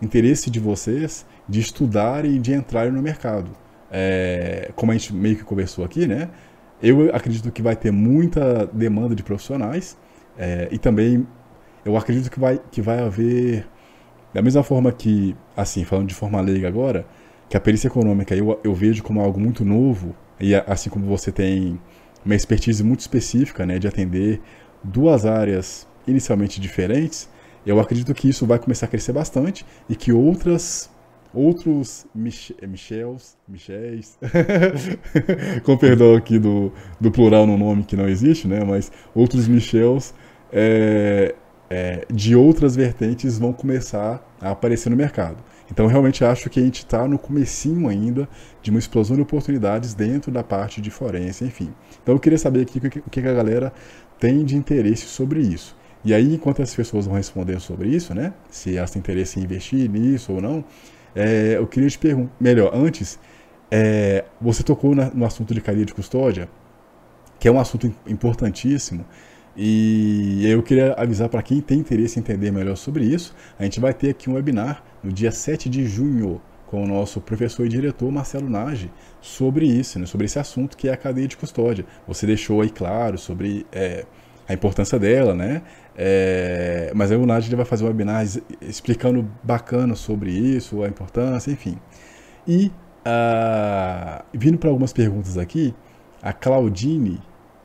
interesse de vocês de estudar e de entrar no mercado. É, como a gente meio que conversou aqui, né? Eu acredito que vai ter muita demanda de profissionais é, e também eu acredito que vai, que vai haver Da mesma forma que, assim, falando de forma leiga agora, que a perícia econômica eu, eu vejo como algo muito novo, e assim como você tem uma expertise muito específica, né, de atender duas áreas inicialmente diferentes, eu acredito que isso vai começar a crescer bastante e que outras outros Mich Michels, Michels, com perdão aqui do, do plural no nome que não existe, né, mas outros Michels é, é, de outras vertentes vão começar a aparecer no mercado. Então, realmente acho que a gente está no comecinho ainda de uma explosão de oportunidades dentro da parte de forense, enfim. Então, eu queria saber aqui o que a galera tem de interesse sobre isso. E aí, enquanto as pessoas vão responder sobre isso, né, se elas têm interesse em investir nisso ou não, é, eu queria te perguntar, melhor, antes, é, você tocou na, no assunto de cadeia de custódia, que é um assunto importantíssimo, e eu queria avisar para quem tem interesse em entender melhor sobre isso, a gente vai ter aqui um webinar no dia 7 de junho com o nosso professor e diretor Marcelo Nage sobre isso, né, sobre esse assunto que é a cadeia de custódia. Você deixou aí claro sobre é, a importância dela, né? É, mas aí o Nage vai fazer um webinar explicando bacana sobre isso, a importância, enfim. E uh, vindo para algumas perguntas aqui, a Claudine,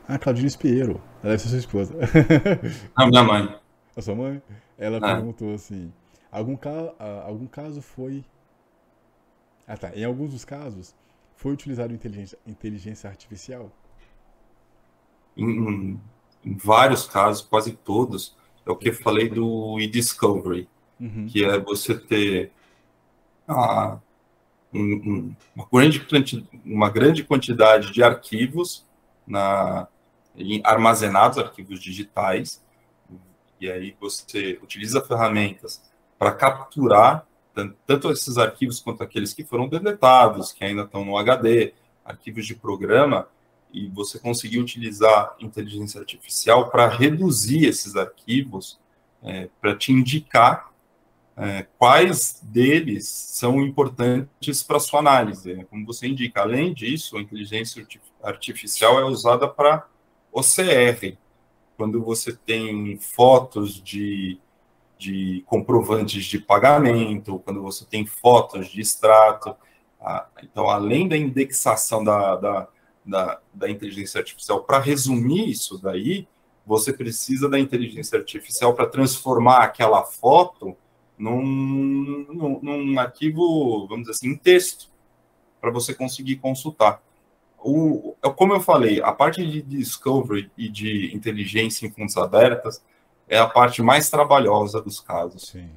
a Claudine Spiero, ela deve ser sua esposa. A minha mãe. A sua mãe? Ela ah. perguntou assim: algum, ca... algum caso foi. Ah tá. Em alguns dos casos, foi utilizado inteligência, inteligência artificial? Em, em, vários casos, quase todos, é o que eu falei do e-discovery, uhum. que é você ter a, um, uma, grande, uma grande quantidade de arquivos na, armazenados, arquivos digitais, e aí você utiliza ferramentas para capturar tanto esses arquivos quanto aqueles que foram deletados, que ainda estão no HD, arquivos de programa, e você conseguir utilizar inteligência artificial para reduzir esses arquivos, é, para te indicar é, quais deles são importantes para sua análise. Né? Como você indica, além disso, a inteligência artificial é usada para OCR, quando você tem fotos de, de comprovantes de pagamento, quando você tem fotos de extrato. Então, além da indexação da, da, da, da inteligência artificial para resumir isso daí, você precisa da inteligência artificial para transformar aquela foto num, num, num, arquivo, vamos dizer assim, em texto, para você conseguir consultar o, é como eu falei, a parte de discovery e de inteligência em fontes abertas é a parte mais trabalhosa dos casos. Sim.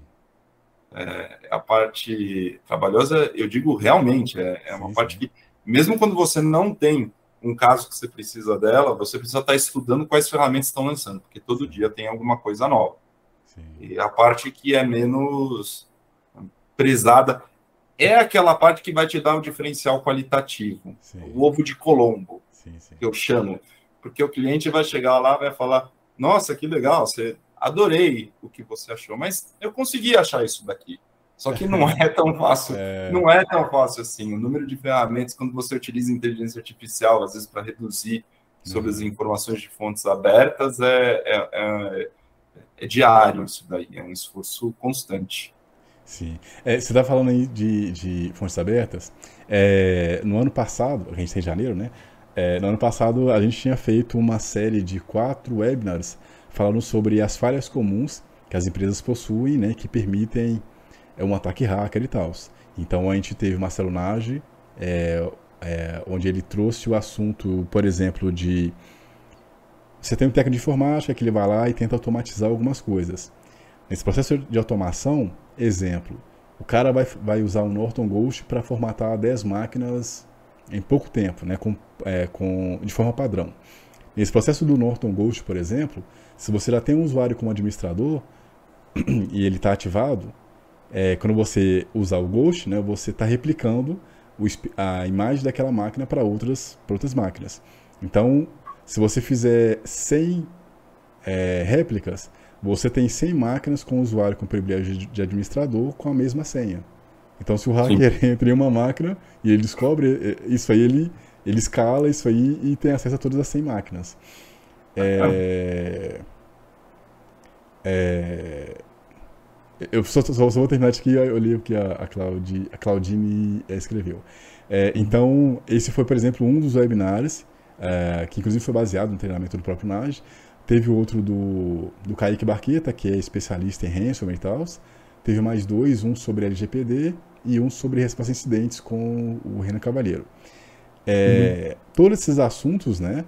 É, a parte trabalhosa, eu digo realmente, é, é uma sim, parte sim. que, mesmo quando você não tem um caso que você precisa dela, você precisa estar estudando quais ferramentas estão lançando, porque todo dia tem alguma coisa nova. E a parte que é menos prezada é aquela parte que vai te dar um diferencial qualitativo. Sim. O ovo de Colombo, sim, sim. que eu chamo. Porque o cliente vai chegar lá vai falar: Nossa, que legal, você adorei o que você achou, mas eu consegui achar isso daqui. Só que não é tão fácil, é... não é tão fácil assim. O número de ferramentas, quando você utiliza inteligência artificial, às vezes para reduzir sobre uhum. as informações de fontes abertas, é, é, é, é diário isso daí, é um esforço constante. Sim. É, você está falando aí de, de fontes abertas. É, no ano passado, a gente tem janeiro, né? É, no ano passado, a gente tinha feito uma série de quatro webinars falando sobre as falhas comuns que as empresas possuem, né? Que permitem é, um ataque hacker e tal. Então, a gente teve Marcelo Nage, é, é, onde ele trouxe o assunto, por exemplo, de... Você tem um técnico de informática que ele vai lá e tenta automatizar algumas coisas. Nesse processo de automação, exemplo, o cara vai, vai usar o Norton Ghost para formatar 10 máquinas em pouco tempo, né, com, é, com, de forma padrão. Nesse processo do Norton Ghost, por exemplo, se você já tem um usuário como administrador e ele está ativado, é, quando você usar o Ghost, né, você está replicando o, a imagem daquela máquina para outras, outras máquinas. Então, se você fizer 100 é, réplicas, você tem 100 máquinas com usuário com privilégio de administrador com a mesma senha. Então, se o hacker Sim. entra em uma máquina e ele descobre isso aí, ele, ele escala isso aí e tem acesso a todas as 100 máquinas. É, é, Eu só, só, só, vou terminar aqui, eu li o que a, a, Claudi, a Claudine eh, escreveu. É, então, esse foi, por exemplo, um dos webinários, é, que inclusive foi baseado no treinamento do próprio NAJ. Teve outro do, do Kaique Barqueta, que é especialista em ransomware e tal. Teve mais dois, um sobre LGPD e um sobre resposta a incidentes com o Renan Cavalheiro. É, uhum. Todos esses assuntos, né,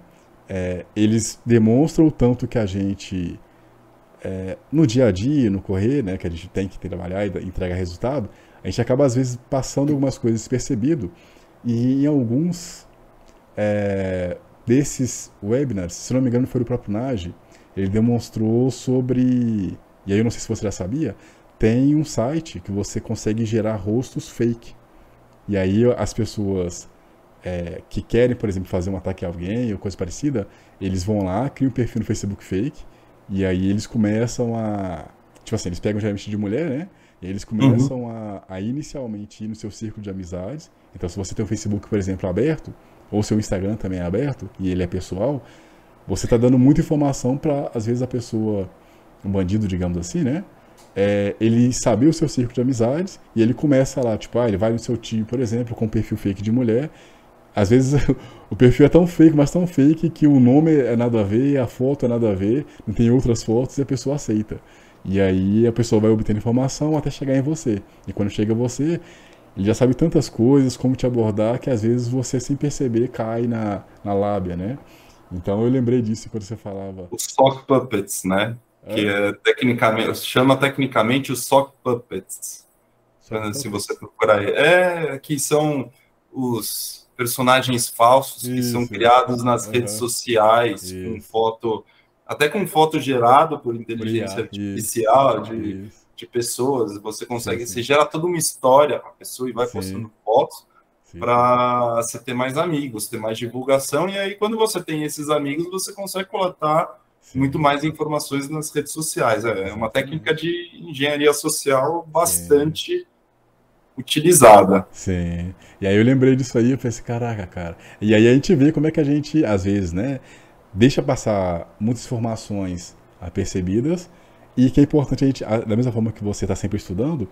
é, eles demonstram o tanto que a gente é, no dia a dia, no correr, né, que a gente tem que trabalhar e entregar resultado, a gente acaba às vezes passando algumas coisas despercebido e em alguns é, desses webinars, se não me engano foi o próprio Nage, ele demonstrou sobre, e aí eu não sei se você já sabia, tem um site que você consegue gerar rostos fake. E aí as pessoas é, que querem, por exemplo, fazer um ataque a alguém ou coisa parecida, eles vão lá, criam um perfil no Facebook fake e aí eles começam a. Tipo assim, eles pegam geralmente de mulher, né? E eles começam uhum. a, a, inicialmente ir no seu círculo de amizades. Então, se você tem o Facebook, por exemplo, aberto, ou seu Instagram também é aberto, e ele é pessoal, você está dando muita informação para, às vezes, a pessoa, um bandido, digamos assim, né? É, ele saber o seu círculo de amizades e ele começa lá, tipo, ah, ele vai no seu tio, por exemplo, com um perfil fake de mulher. Às vezes o perfil é tão fake, mas tão fake que o nome é nada a ver, a foto é nada a ver, não tem outras fotos e a pessoa aceita. E aí a pessoa vai obtendo informação até chegar em você. E quando chega você, ele já sabe tantas coisas, como te abordar, que às vezes você, sem perceber, cai na, na lábia, né? Então eu lembrei disso quando você falava. Os sock puppets, né? É. Que é tecnicamente, chama tecnicamente os sock puppets. Sock se você procurar. É, que são os personagens falsos Isso. que são criados nas uhum. redes sociais, Isso. com foto, até com foto gerada por inteligência artificial de, de pessoas. Você consegue, sim, sim. você gera toda uma história para a pessoa e vai sim. postando fotos para você ter mais amigos, ter mais divulgação. E aí, quando você tem esses amigos, você consegue coletar muito mais informações nas redes sociais. É uma técnica de engenharia social bastante utilizada. Sim. E aí eu lembrei disso aí, eu pensei, caraca, cara. E aí a gente vê como é que a gente, às vezes, né, deixa passar muitas informações apercebidas e que é importante a gente, da mesma forma que você está sempre estudando,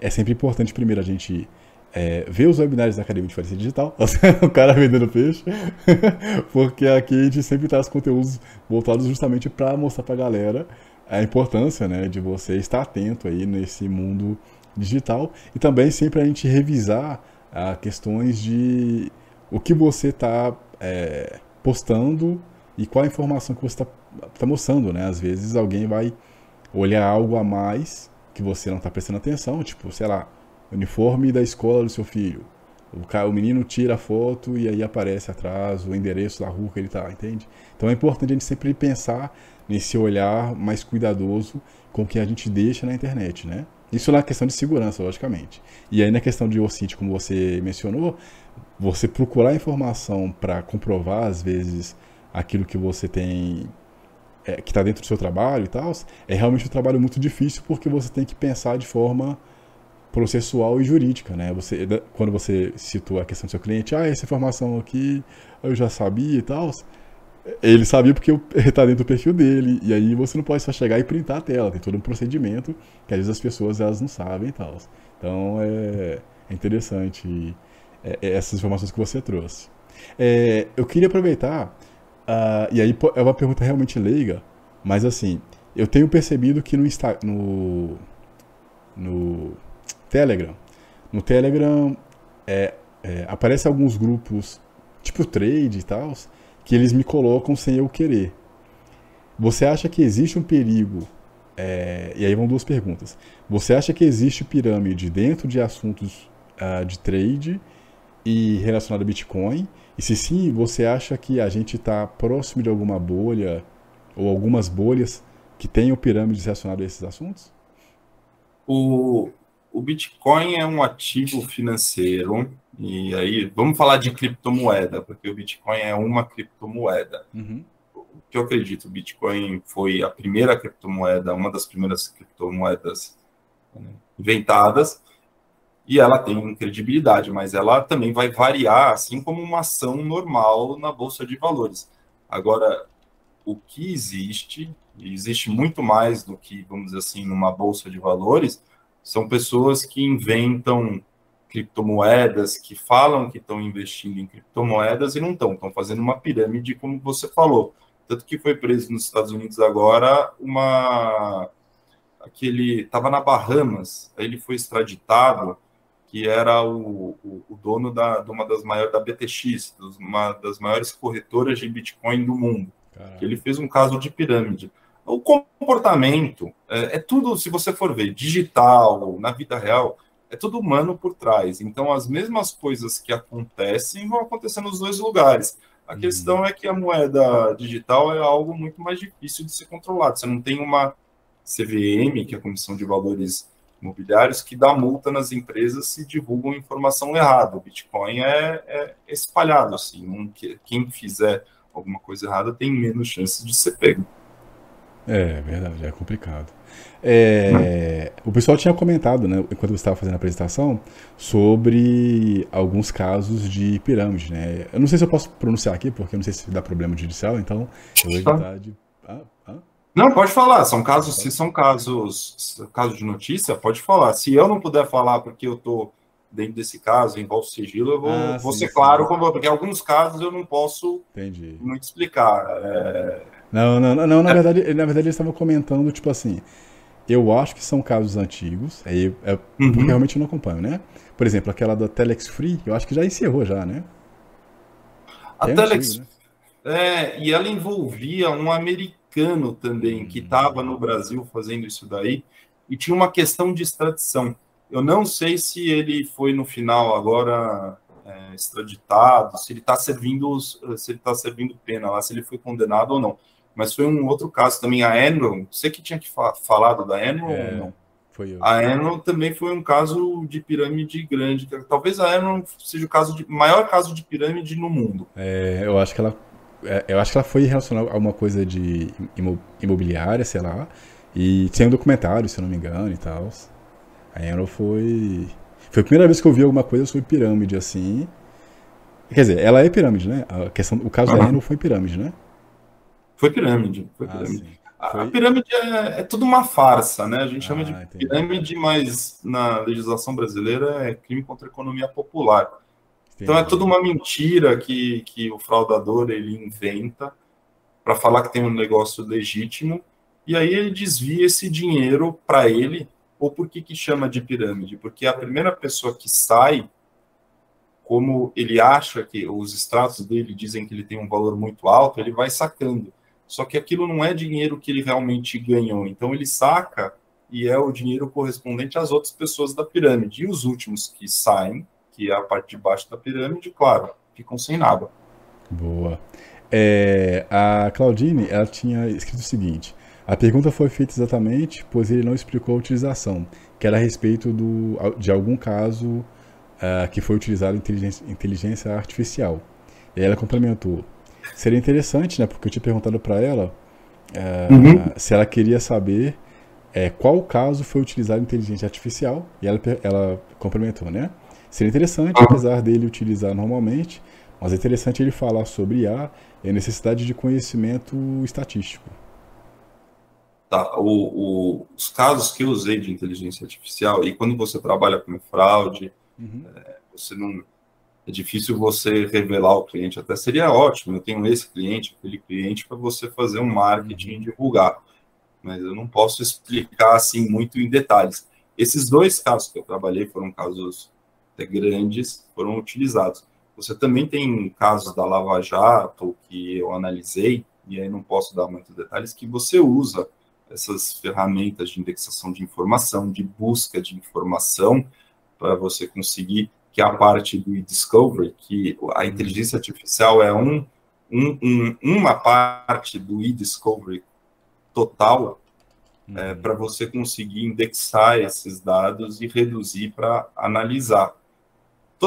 é sempre importante primeiro a gente é, ver os webinários da Academia de Faria Digital, o cara vendendo peixe, porque aqui a gente sempre traz conteúdos voltados justamente para mostrar para a galera a importância né, de você estar atento aí nesse mundo digital e também sempre a gente revisar ah, questões de o que você está é, postando e qual a informação que você está tá mostrando, né? Às vezes alguém vai olhar algo a mais que você não está prestando atenção, tipo, sei lá, uniforme da escola do seu filho. O, cara, o menino tira a foto e aí aparece atrás o endereço da rua que ele está, entende? Então é importante a gente sempre pensar nesse olhar mais cuidadoso com o que a gente deixa na internet, né? Isso na questão de segurança, logicamente. E aí na questão de OSINT, como você mencionou, você procurar informação para comprovar, às vezes, aquilo que você tem, é, que está dentro do seu trabalho e tal, é realmente um trabalho muito difícil porque você tem que pensar de forma processual e jurídica, né? Você, quando você citou a questão do seu cliente, ah, essa informação aqui eu já sabia e tal, ele sabia porque está dentro do perfil dele, e aí você não pode só chegar e printar a tela, tem todo um procedimento que às vezes as pessoas elas não sabem e tal. Então é, é interessante é, é, essas informações que você trouxe. É, eu queria aproveitar, uh, e aí é uma pergunta realmente leiga, mas assim, eu tenho percebido que no, Insta, no, no Telegram, no Telegram é, é, aparece alguns grupos tipo trade e tal, que eles me colocam sem eu querer. Você acha que existe um perigo? É, e aí vão duas perguntas. Você acha que existe pirâmide dentro de assuntos uh, de trade e relacionado a Bitcoin? E se sim, você acha que a gente está próximo de alguma bolha ou algumas bolhas que tenham pirâmides relacionadas a esses assuntos? O, o Bitcoin é um ativo financeiro e aí, vamos falar de criptomoeda, porque o Bitcoin é uma criptomoeda. Uhum. O que eu acredito, o Bitcoin foi a primeira criptomoeda, uma das primeiras criptomoedas né, inventadas, e ela tem credibilidade, mas ela também vai variar, assim como uma ação normal na Bolsa de Valores. Agora, o que existe e existe muito mais do que, vamos dizer assim, numa bolsa de valores, são pessoas que inventam criptomoedas, que falam que estão investindo em criptomoedas e não estão, estão fazendo uma pirâmide, como você falou. Tanto que foi preso nos Estados Unidos agora uma. aquele. estava na Bahamas, aí ele foi extraditado, que era o, o, o dono da, de uma das maiores, da BTX, uma das maiores corretoras de Bitcoin do mundo. Ele fez um caso de pirâmide. O comportamento é, é, tudo, se você for ver, digital, na vida real, é tudo humano por trás. Então, as mesmas coisas que acontecem vão acontecer nos dois lugares. A uhum. questão é que a moeda digital é algo muito mais difícil de ser controlado. Você não tem uma CVM, que é a Comissão de Valores Imobiliários, que dá multa nas empresas se divulgam informação errada. O Bitcoin é, é espalhado, assim. Um, quem fizer alguma coisa errada tem menos chances de ser pego. É, verdade, é complicado. É, o pessoal tinha comentado, né, enquanto você estava fazendo a apresentação, sobre alguns casos de pirâmide, né? Eu não sei se eu posso pronunciar aqui, porque eu não sei se dá problema judicial, então eu vou evitar de. Não, pode falar. São casos, se são casos, casos de notícia, pode falar. Se eu não puder falar porque eu estou dentro desse caso, envolve sigilo, eu vou, ah, vou sim, ser sim. claro, porque alguns casos eu não posso Entendi. muito explicar. É... Não, não, não, na é. verdade, na verdade eles estavam comentando, tipo assim, eu acho que são casos antigos, aí é, uhum. porque realmente eu não acompanho, né? Por exemplo, aquela da Telex Free, eu acho que já encerrou já, né? A é Telex, antigo, né? é, e ela envolvia um americano também, que estava hum. no Brasil fazendo isso daí, e tinha uma questão de extradição. Eu não sei se ele foi no final agora é, extraditado, se ele está servindo, se ele tá servindo pena lá, se ele foi condenado ou não. Mas foi um outro caso também, a Enron, você que tinha que fa falado da Enron é, ou não? Foi eu. A Enron também foi um caso de pirâmide grande. Talvez a Enron seja o caso de maior caso de pirâmide no mundo. É, eu acho que ela, eu acho que ela foi relacionada a uma coisa de imobiliária, sei lá, e tinha um documentário, se eu não me engano, e tal. A Enron foi, foi a primeira vez que eu vi alguma coisa sobre pirâmide assim. Quer dizer, ela é pirâmide, né? A questão, o caso uhum. da Enron foi pirâmide, né? Foi pirâmide. Foi ah, pirâmide. Foi... A pirâmide é, é, tudo uma farsa, né? A gente ah, chama de entendi. pirâmide, mas na legislação brasileira é crime contra a economia popular. Então é tudo uma mentira que, que o fraudador ele inventa para falar que tem um negócio legítimo e aí ele desvia esse dinheiro para ele. Ou por que, que chama de pirâmide? Porque a primeira pessoa que sai, como ele acha que os extratos dele dizem que ele tem um valor muito alto, ele vai sacando só que aquilo não é dinheiro que ele realmente ganhou. Então ele saca e é o dinheiro correspondente às outras pessoas da pirâmide. E os últimos que saem, que é a parte de baixo da pirâmide, claro, ficam sem nada. Boa. É, a Claudine, ela tinha escrito o seguinte: a pergunta foi feita exatamente, pois ele não explicou a utilização, que era a respeito do, de algum caso uh, que foi utilizado inteligência, inteligência artificial. E ela complementou: Seria interessante, né? Porque eu tinha perguntado para ela é, uhum. se ela queria saber é, qual caso foi utilizado inteligência artificial e ela, ela complementou, né? Seria interessante, uhum. apesar dele utilizar normalmente, mas é interessante ele falar sobre IA e a necessidade de conhecimento estatístico. Tá, o, o, os casos que eu usei de inteligência artificial, e quando você trabalha com fraude, uhum. é, você não é difícil você revelar o cliente. Até seria ótimo, eu tenho esse cliente, aquele cliente, para você fazer um marketing e divulgar. Mas eu não posso explicar assim muito em detalhes. Esses dois casos que eu trabalhei foram casos grandes, foram utilizados. Você também tem casos da Lava Jato que eu analisei, e aí não posso dar muitos detalhes, que você usa essas ferramentas de indexação de informação, de busca de informação, para você conseguir que a parte do e-discovery, que a inteligência artificial é um, um, um uma parte do e-discovery total é, uhum. é, para você conseguir indexar esses dados e reduzir para analisar.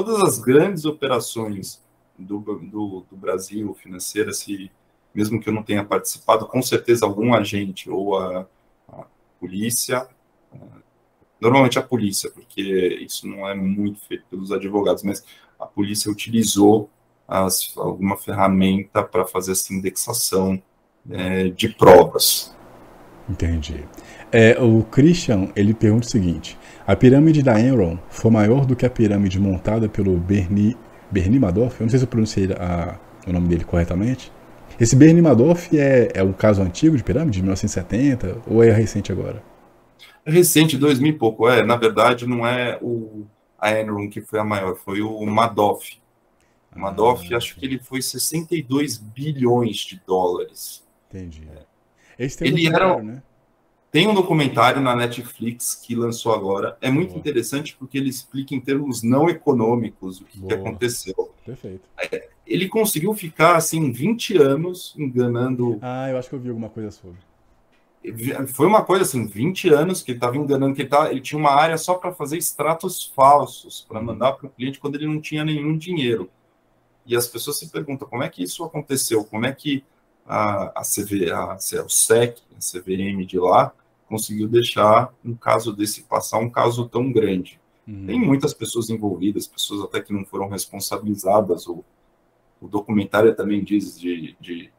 Todas as grandes operações do, do, do Brasil financeira, se mesmo que eu não tenha participado, com certeza algum agente ou a, a polícia Normalmente a polícia, porque isso não é muito feito pelos advogados, mas a polícia utilizou as, alguma ferramenta para fazer essa indexação é, de provas. Entendi. É, o Christian, ele pergunta o seguinte, a pirâmide da Enron foi maior do que a pirâmide montada pelo Bernie, Bernie Madoff? Eu não sei se eu pronunciei a, o nome dele corretamente. Esse Bernie Madoff é, é um caso antigo de pirâmide, de 1970, ou é recente agora? É recente, 2000 e pouco. É, na verdade, não é o, a Enron que foi a maior, foi o Madoff. O Madoff, ah, acho que ele foi 62 bilhões de dólares. Entendi. É. Esse tem ele era, né? Tem um documentário na Netflix que lançou agora. É muito Boa. interessante porque ele explica em termos não econômicos o que, que aconteceu. Perfeito. É, ele conseguiu ficar assim 20 anos enganando. Ah, eu acho que eu vi alguma coisa sobre. Foi uma coisa assim, 20 anos que ele estava enganando, que ele, tava, ele tinha uma área só para fazer extratos falsos, para uhum. mandar para o cliente quando ele não tinha nenhum dinheiro. E as pessoas se perguntam como é que isso aconteceu, como é que a, a, CV, a, a o SEC, a CVM de lá, conseguiu deixar um caso desse passar, um caso tão grande. Uhum. Tem muitas pessoas envolvidas, pessoas até que não foram responsabilizadas. O, o documentário também diz de, de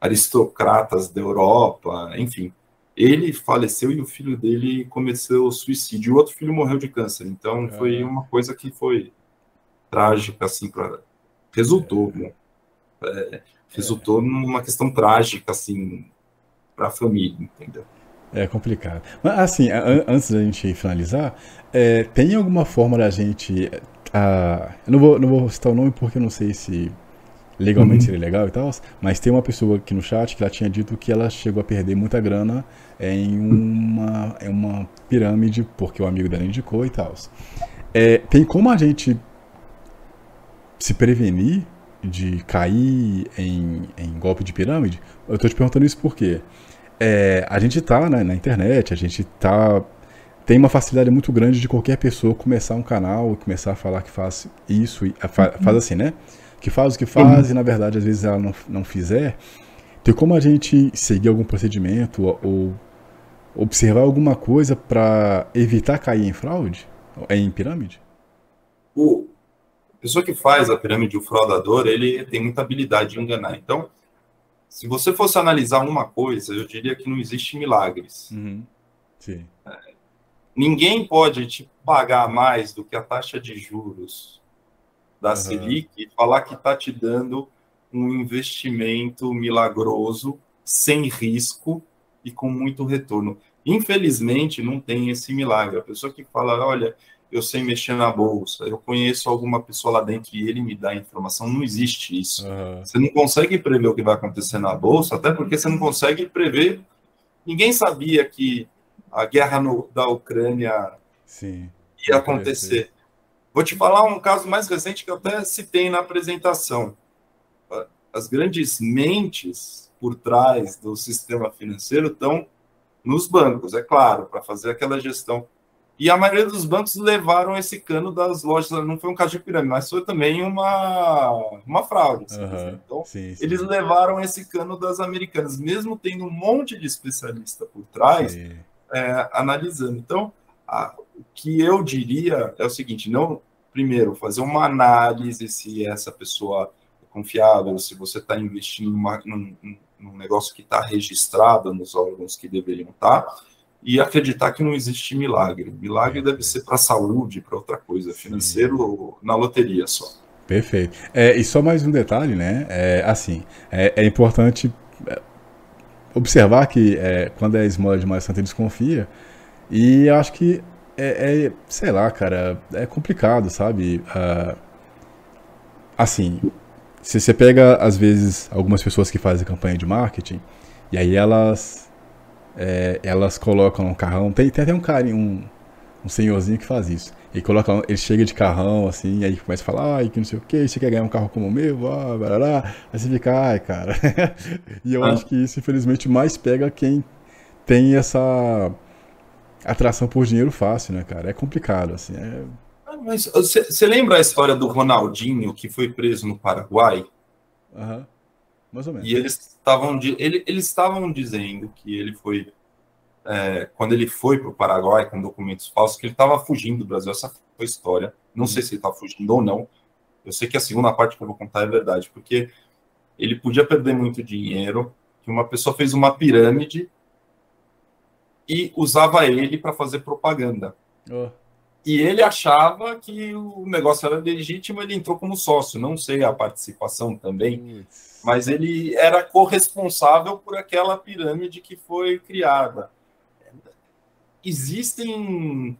aristocratas da Europa, enfim. Ele faleceu e o filho dele cometeu suicídio. O outro filho morreu de câncer. Então foi uma coisa que foi trágica, assim, para resultou, é. É, resultou numa questão trágica, assim, para a família, entendeu? É complicado. Mas, assim, antes da gente finalizar, é, tem alguma forma da gente. A, eu não vou, não vou citar o nome porque eu não sei se legalmente uhum. seria legal e tal, mas tem uma pessoa aqui no chat que ela tinha dito que ela chegou a perder muita grana em uma, em uma pirâmide, porque o amigo dela indicou e tal. É, tem como a gente se prevenir de cair em, em golpe de pirâmide? Eu estou te perguntando isso porque é, a gente tá né, na internet, a gente tá tem uma facilidade muito grande de qualquer pessoa começar um canal, começar a falar que faz isso, e faz uhum. assim, né? Que faz o que faz uhum. e na verdade às vezes ela não, não fizer. Tem como a gente seguir algum procedimento ou, ou observar alguma coisa para evitar cair em fraude, em pirâmide? O pessoa que faz a pirâmide, o fraudador, ele tem muita habilidade de enganar. Então, se você fosse analisar uma coisa, eu diria que não existe milagres. Uhum. Sim. É, ninguém pode te pagar mais do que a taxa de juros da uhum. Selic e falar que está te dando um investimento milagroso, sem risco e com muito retorno. Infelizmente, não tem esse milagre. A pessoa que fala, olha, eu sei mexer na bolsa, eu conheço alguma pessoa lá dentro e ele me dá informação. Não existe isso. Uhum. Você não consegue prever o que vai acontecer na bolsa, até porque você não consegue prever. Ninguém sabia que a guerra no, da Ucrânia Sim, ia acontecer. Vou te falar um caso mais recente que eu até citei na apresentação. As grandes mentes por trás do sistema financeiro estão nos bancos, é claro, para fazer aquela gestão e a maioria dos bancos levaram esse cano das lojas. Não foi um caso de pirâmide, mas foi também uma, uma fraude. Uhum, então, sim, sim. eles levaram esse cano das americanas, mesmo tendo um monte de especialista por trás é, analisando. Então, a, o que eu diria é o seguinte: não, primeiro, fazer uma análise se essa pessoa é confiável, se você está investindo numa, num, num negócio que está registrado nos órgãos que deveriam estar. Tá e acreditar que não existe milagre. Milagre deve ser para a saúde, para outra coisa, financeiro na loteria só. Perfeito. É, e só mais um detalhe, né? É, assim, é, é importante é, observar que é, quando é esmola demais, Santa desconfia. E acho que é, é, sei lá, cara, é complicado, sabe? Uh, assim, se você pega, às vezes, algumas pessoas que fazem campanha de marketing, e aí elas é, elas colocam um carrão. Tem, tem até um cara, um, um senhorzinho que faz isso. Ele coloca, ele chega de carrão, assim, aí começa a falar, ai, que não sei o que, você quer ganhar um carro como o meu, ah, barará. Aí você fica, ai, cara. e eu ah. acho que isso, infelizmente, mais pega quem tem essa atração por dinheiro fácil, né, cara? É complicado, assim. É... Ah, mas você lembra a história do Ronaldinho que foi preso no Paraguai? Aham. Uhum. Mais ou menos. E eles estavam ele, eles estavam dizendo que ele foi é, quando ele foi para o Paraguai com documentos falsos, que ele estava fugindo do Brasil. Essa foi a história. Não uhum. sei se ele estava fugindo ou não. Eu sei que a segunda parte que eu vou contar é verdade, porque ele podia perder muito dinheiro, que uma pessoa fez uma pirâmide e usava ele para fazer propaganda. Oh. E ele achava que o negócio era legítimo, ele entrou como sócio. Não sei a participação também, mas ele era corresponsável por aquela pirâmide que foi criada. Existem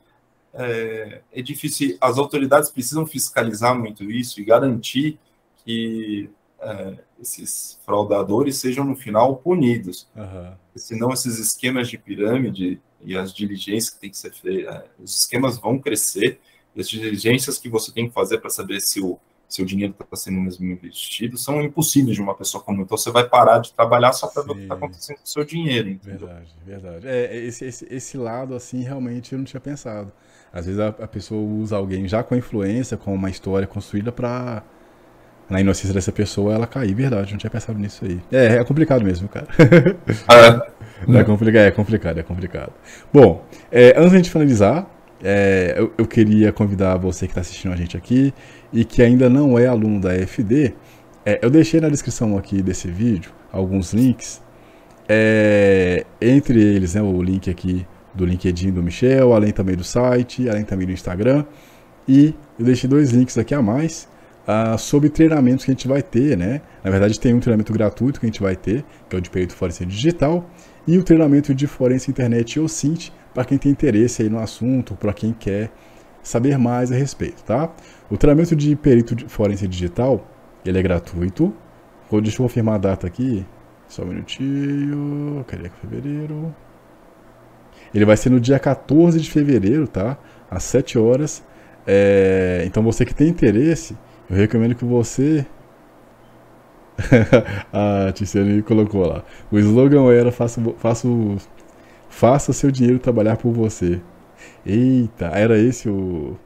é, difícil, as autoridades precisam fiscalizar muito isso e garantir que é, esses fraudadores sejam no final punidos. Uhum. Senão esses esquemas de pirâmide e as diligências que tem que ser feitas, é, os esquemas vão crescer as diligências que você tem que fazer para saber se o seu dinheiro está sendo mesmo investido são impossíveis de uma pessoa comum. Então você vai parar de trabalhar só para ver o que está acontecendo com o seu dinheiro. Entendeu? Verdade, verdade. É, esse, esse, esse lado, assim, realmente eu não tinha pensado. Às vezes a, a pessoa usa alguém já com influência, com uma história construída para na inocência dessa pessoa ela cair. Verdade, não tinha pensado nisso aí. É, é complicado mesmo, cara. É, é, complicado, é complicado, é complicado. Bom, é, antes de gente finalizar, é, eu, eu, queria convidar você que está assistindo a gente aqui e que ainda não é aluno da FD, é, eu deixei na descrição aqui desse vídeo alguns links, é, entre eles né, o link aqui do LinkedIn do Michel, além também do site, além também do Instagram, e eu deixei dois links aqui a mais uh, sobre treinamentos que a gente vai ter, né? Na verdade, tem um treinamento gratuito que a gente vai ter, que é o de perito forense digital, e o treinamento de forense internet ou SINT, para quem tem interesse aí no assunto, para quem quer saber mais a respeito, tá? O treinamento de perito forense digital, ele é gratuito. Deixa eu confirmar a data aqui. Só um minutinho. Cadê que fevereiro? Ele vai ser no dia 14 de fevereiro, tá? Às 7 horas. É... Então você que tem interesse, eu recomendo que você. a Tiziane colocou lá. O slogan era faça, faça, faça seu dinheiro trabalhar por você. Eita, era esse o.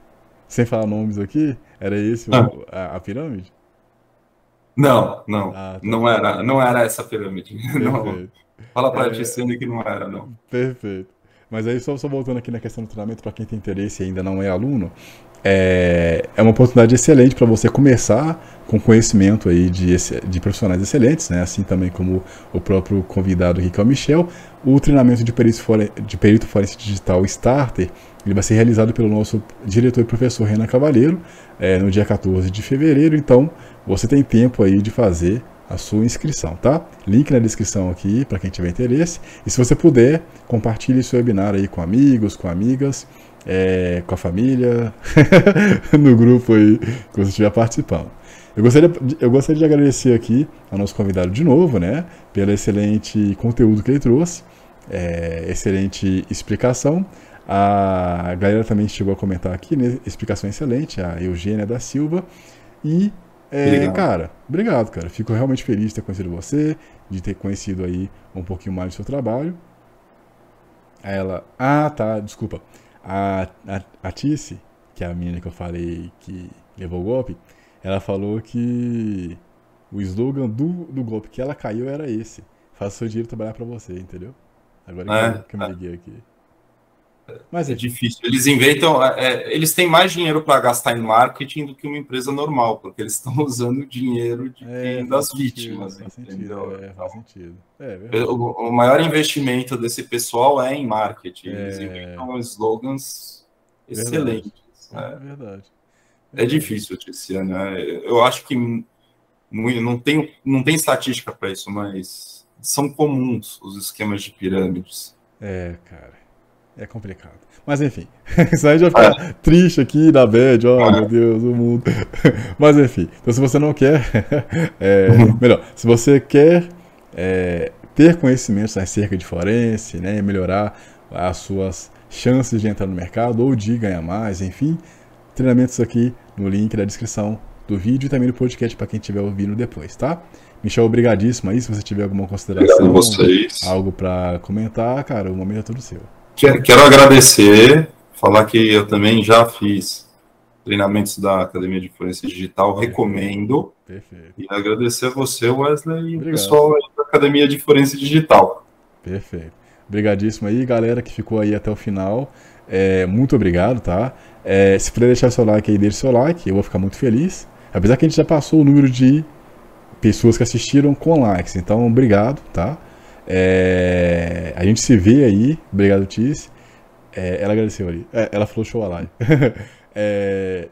Sem falar nomes aqui? Era esse o... Ah. a, a, pirâmide? Não, não. Ah, tá. Não era, não era essa pirâmide. Não. Fala pra é... Tiziane que não era, não. Perfeito. Mas aí, só, só voltando aqui na questão do treinamento, para quem tem interesse e ainda não é aluno, é, é uma oportunidade excelente para você começar com conhecimento aí de, de profissionais excelentes, né? assim também como o próprio convidado que é Michel. O treinamento de perito, de perito forense digital Starter ele vai ser realizado pelo nosso diretor e professor Renan Cavalheiro é, no dia 14 de fevereiro, então você tem tempo aí de fazer a sua inscrição, tá? Link na descrição aqui para quem tiver interesse. E se você puder, compartilhe esse webinar aí com amigos, com amigas, é, com a família, no grupo aí que você estiver participando. Eu gostaria, eu gostaria de agradecer aqui ao nosso convidado de novo, né? Pelo excelente conteúdo que ele trouxe, é, excelente explicação. A galera também chegou a comentar aqui, né? Explicação excelente, a Eugênia da Silva. E é, cara, obrigado, cara. Fico realmente feliz de ter conhecido você, de ter conhecido aí um pouquinho mais do seu trabalho. Ela. Ah, tá, desculpa. A, a, a Tice, que é a menina que eu falei que levou o golpe, ela falou que o slogan do, do golpe que ela caiu era esse. Faça seu dinheiro trabalhar para você, entendeu? Agora é, que, eu, que eu me liguei aqui. Mas é difícil. Eles inventam, é, é, eles têm mais dinheiro para gastar em marketing do que uma empresa normal, porque eles estão usando o dinheiro de, é, das sentido, vítimas. Faz entendeu? Sentido, é, faz sentido. É, o, o, maior investimento desse pessoal é em marketing. Eles é. inventam slogans excelentes. É verdade. É difícil, Tiziana. Eu acho que não tem, não tem estatística para isso, mas são comuns os esquemas de pirâmides. É, cara. É complicado. Mas enfim, isso aí já fica é. triste aqui na bad, oh é. meu Deus, o mundo. Mas enfim, então se você não quer, é, melhor, se você quer é, ter conhecimentos acerca de forense, né, melhorar as suas chances de entrar no mercado ou de ganhar mais, enfim, treinamentos aqui no link da descrição do vídeo e também no podcast para quem estiver ouvindo depois, tá? Michel, obrigadíssimo aí. Se você tiver alguma consideração, algo para comentar, cara, o momento é todo seu. Quero agradecer, falar que eu também já fiz treinamentos da Academia de Forense Digital, recomendo. Perfeito. E agradecer a você, Wesley, e o pessoal da Academia de Forense Digital. Perfeito. Obrigadíssimo aí, galera que ficou aí até o final. É, muito obrigado, tá? É, se puder deixar seu like aí, deixe seu like, eu vou ficar muito feliz. Apesar que a gente já passou o número de pessoas que assistiram com likes, então obrigado, tá? É, a gente se vê aí. Obrigado, Tis. É, ela agradeceu ali. É, ela falou show a live. É,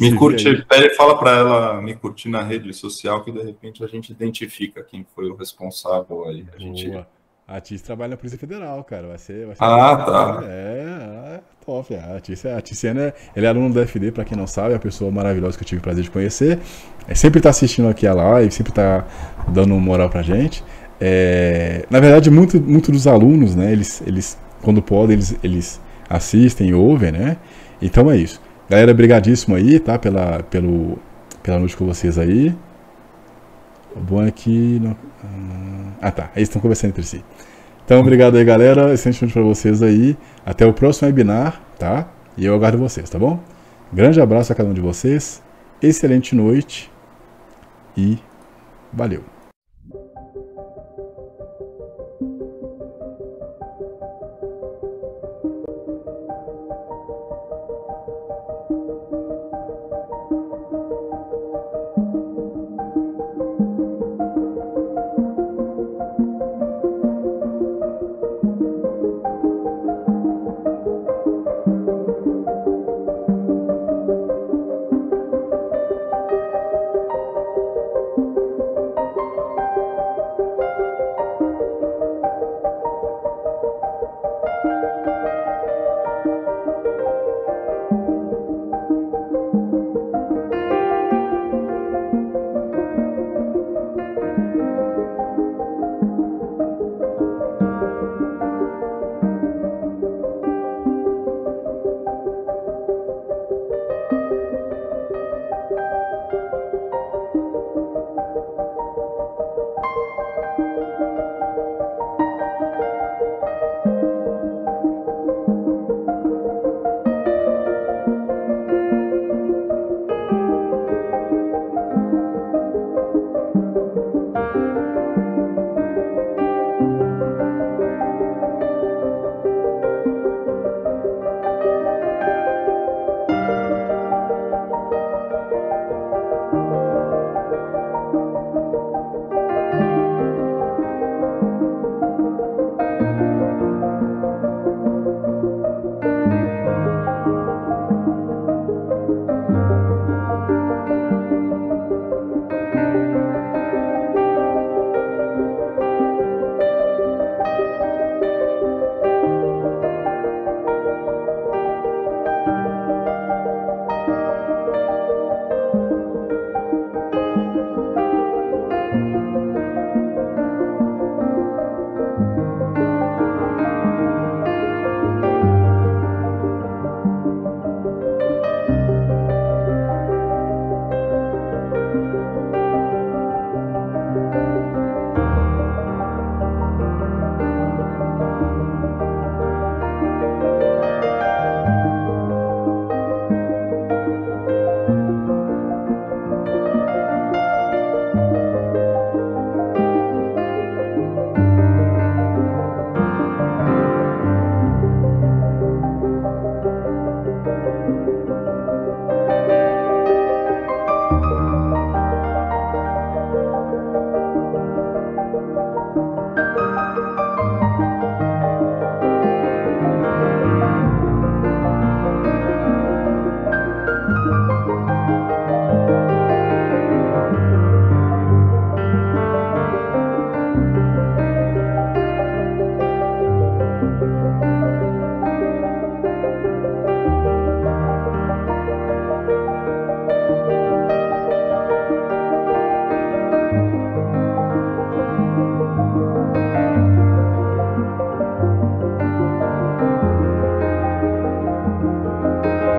me curte, pede, fala para ela me curtir na rede social que de repente a gente identifica quem foi o responsável aí. A gente... A Tis trabalha na Polícia Federal, cara. Vai ser. Vai ser ah, tá. É, é top. A Tis, a Tiziana, ele é aluno do FD, para quem não sabe, é uma pessoa maravilhosa que eu tive o prazer de conhecer. É, sempre está assistindo aqui a live, sempre está dando moral pra gente. É, na verdade, muito, muito dos alunos, né? Eles, eles quando podem, eles, eles assistem, ouvem, né? Então é isso. Galera, brigadíssimo aí, tá? Pela, pelo, pela noite com vocês aí. O bom é que. Não... Ah, tá. Eles estão conversando entre si. Então, obrigado aí, galera. Excelente noite pra vocês aí. Até o próximo webinar, tá? E eu aguardo vocês, tá bom? Grande abraço a cada um de vocês. Excelente noite. E valeu.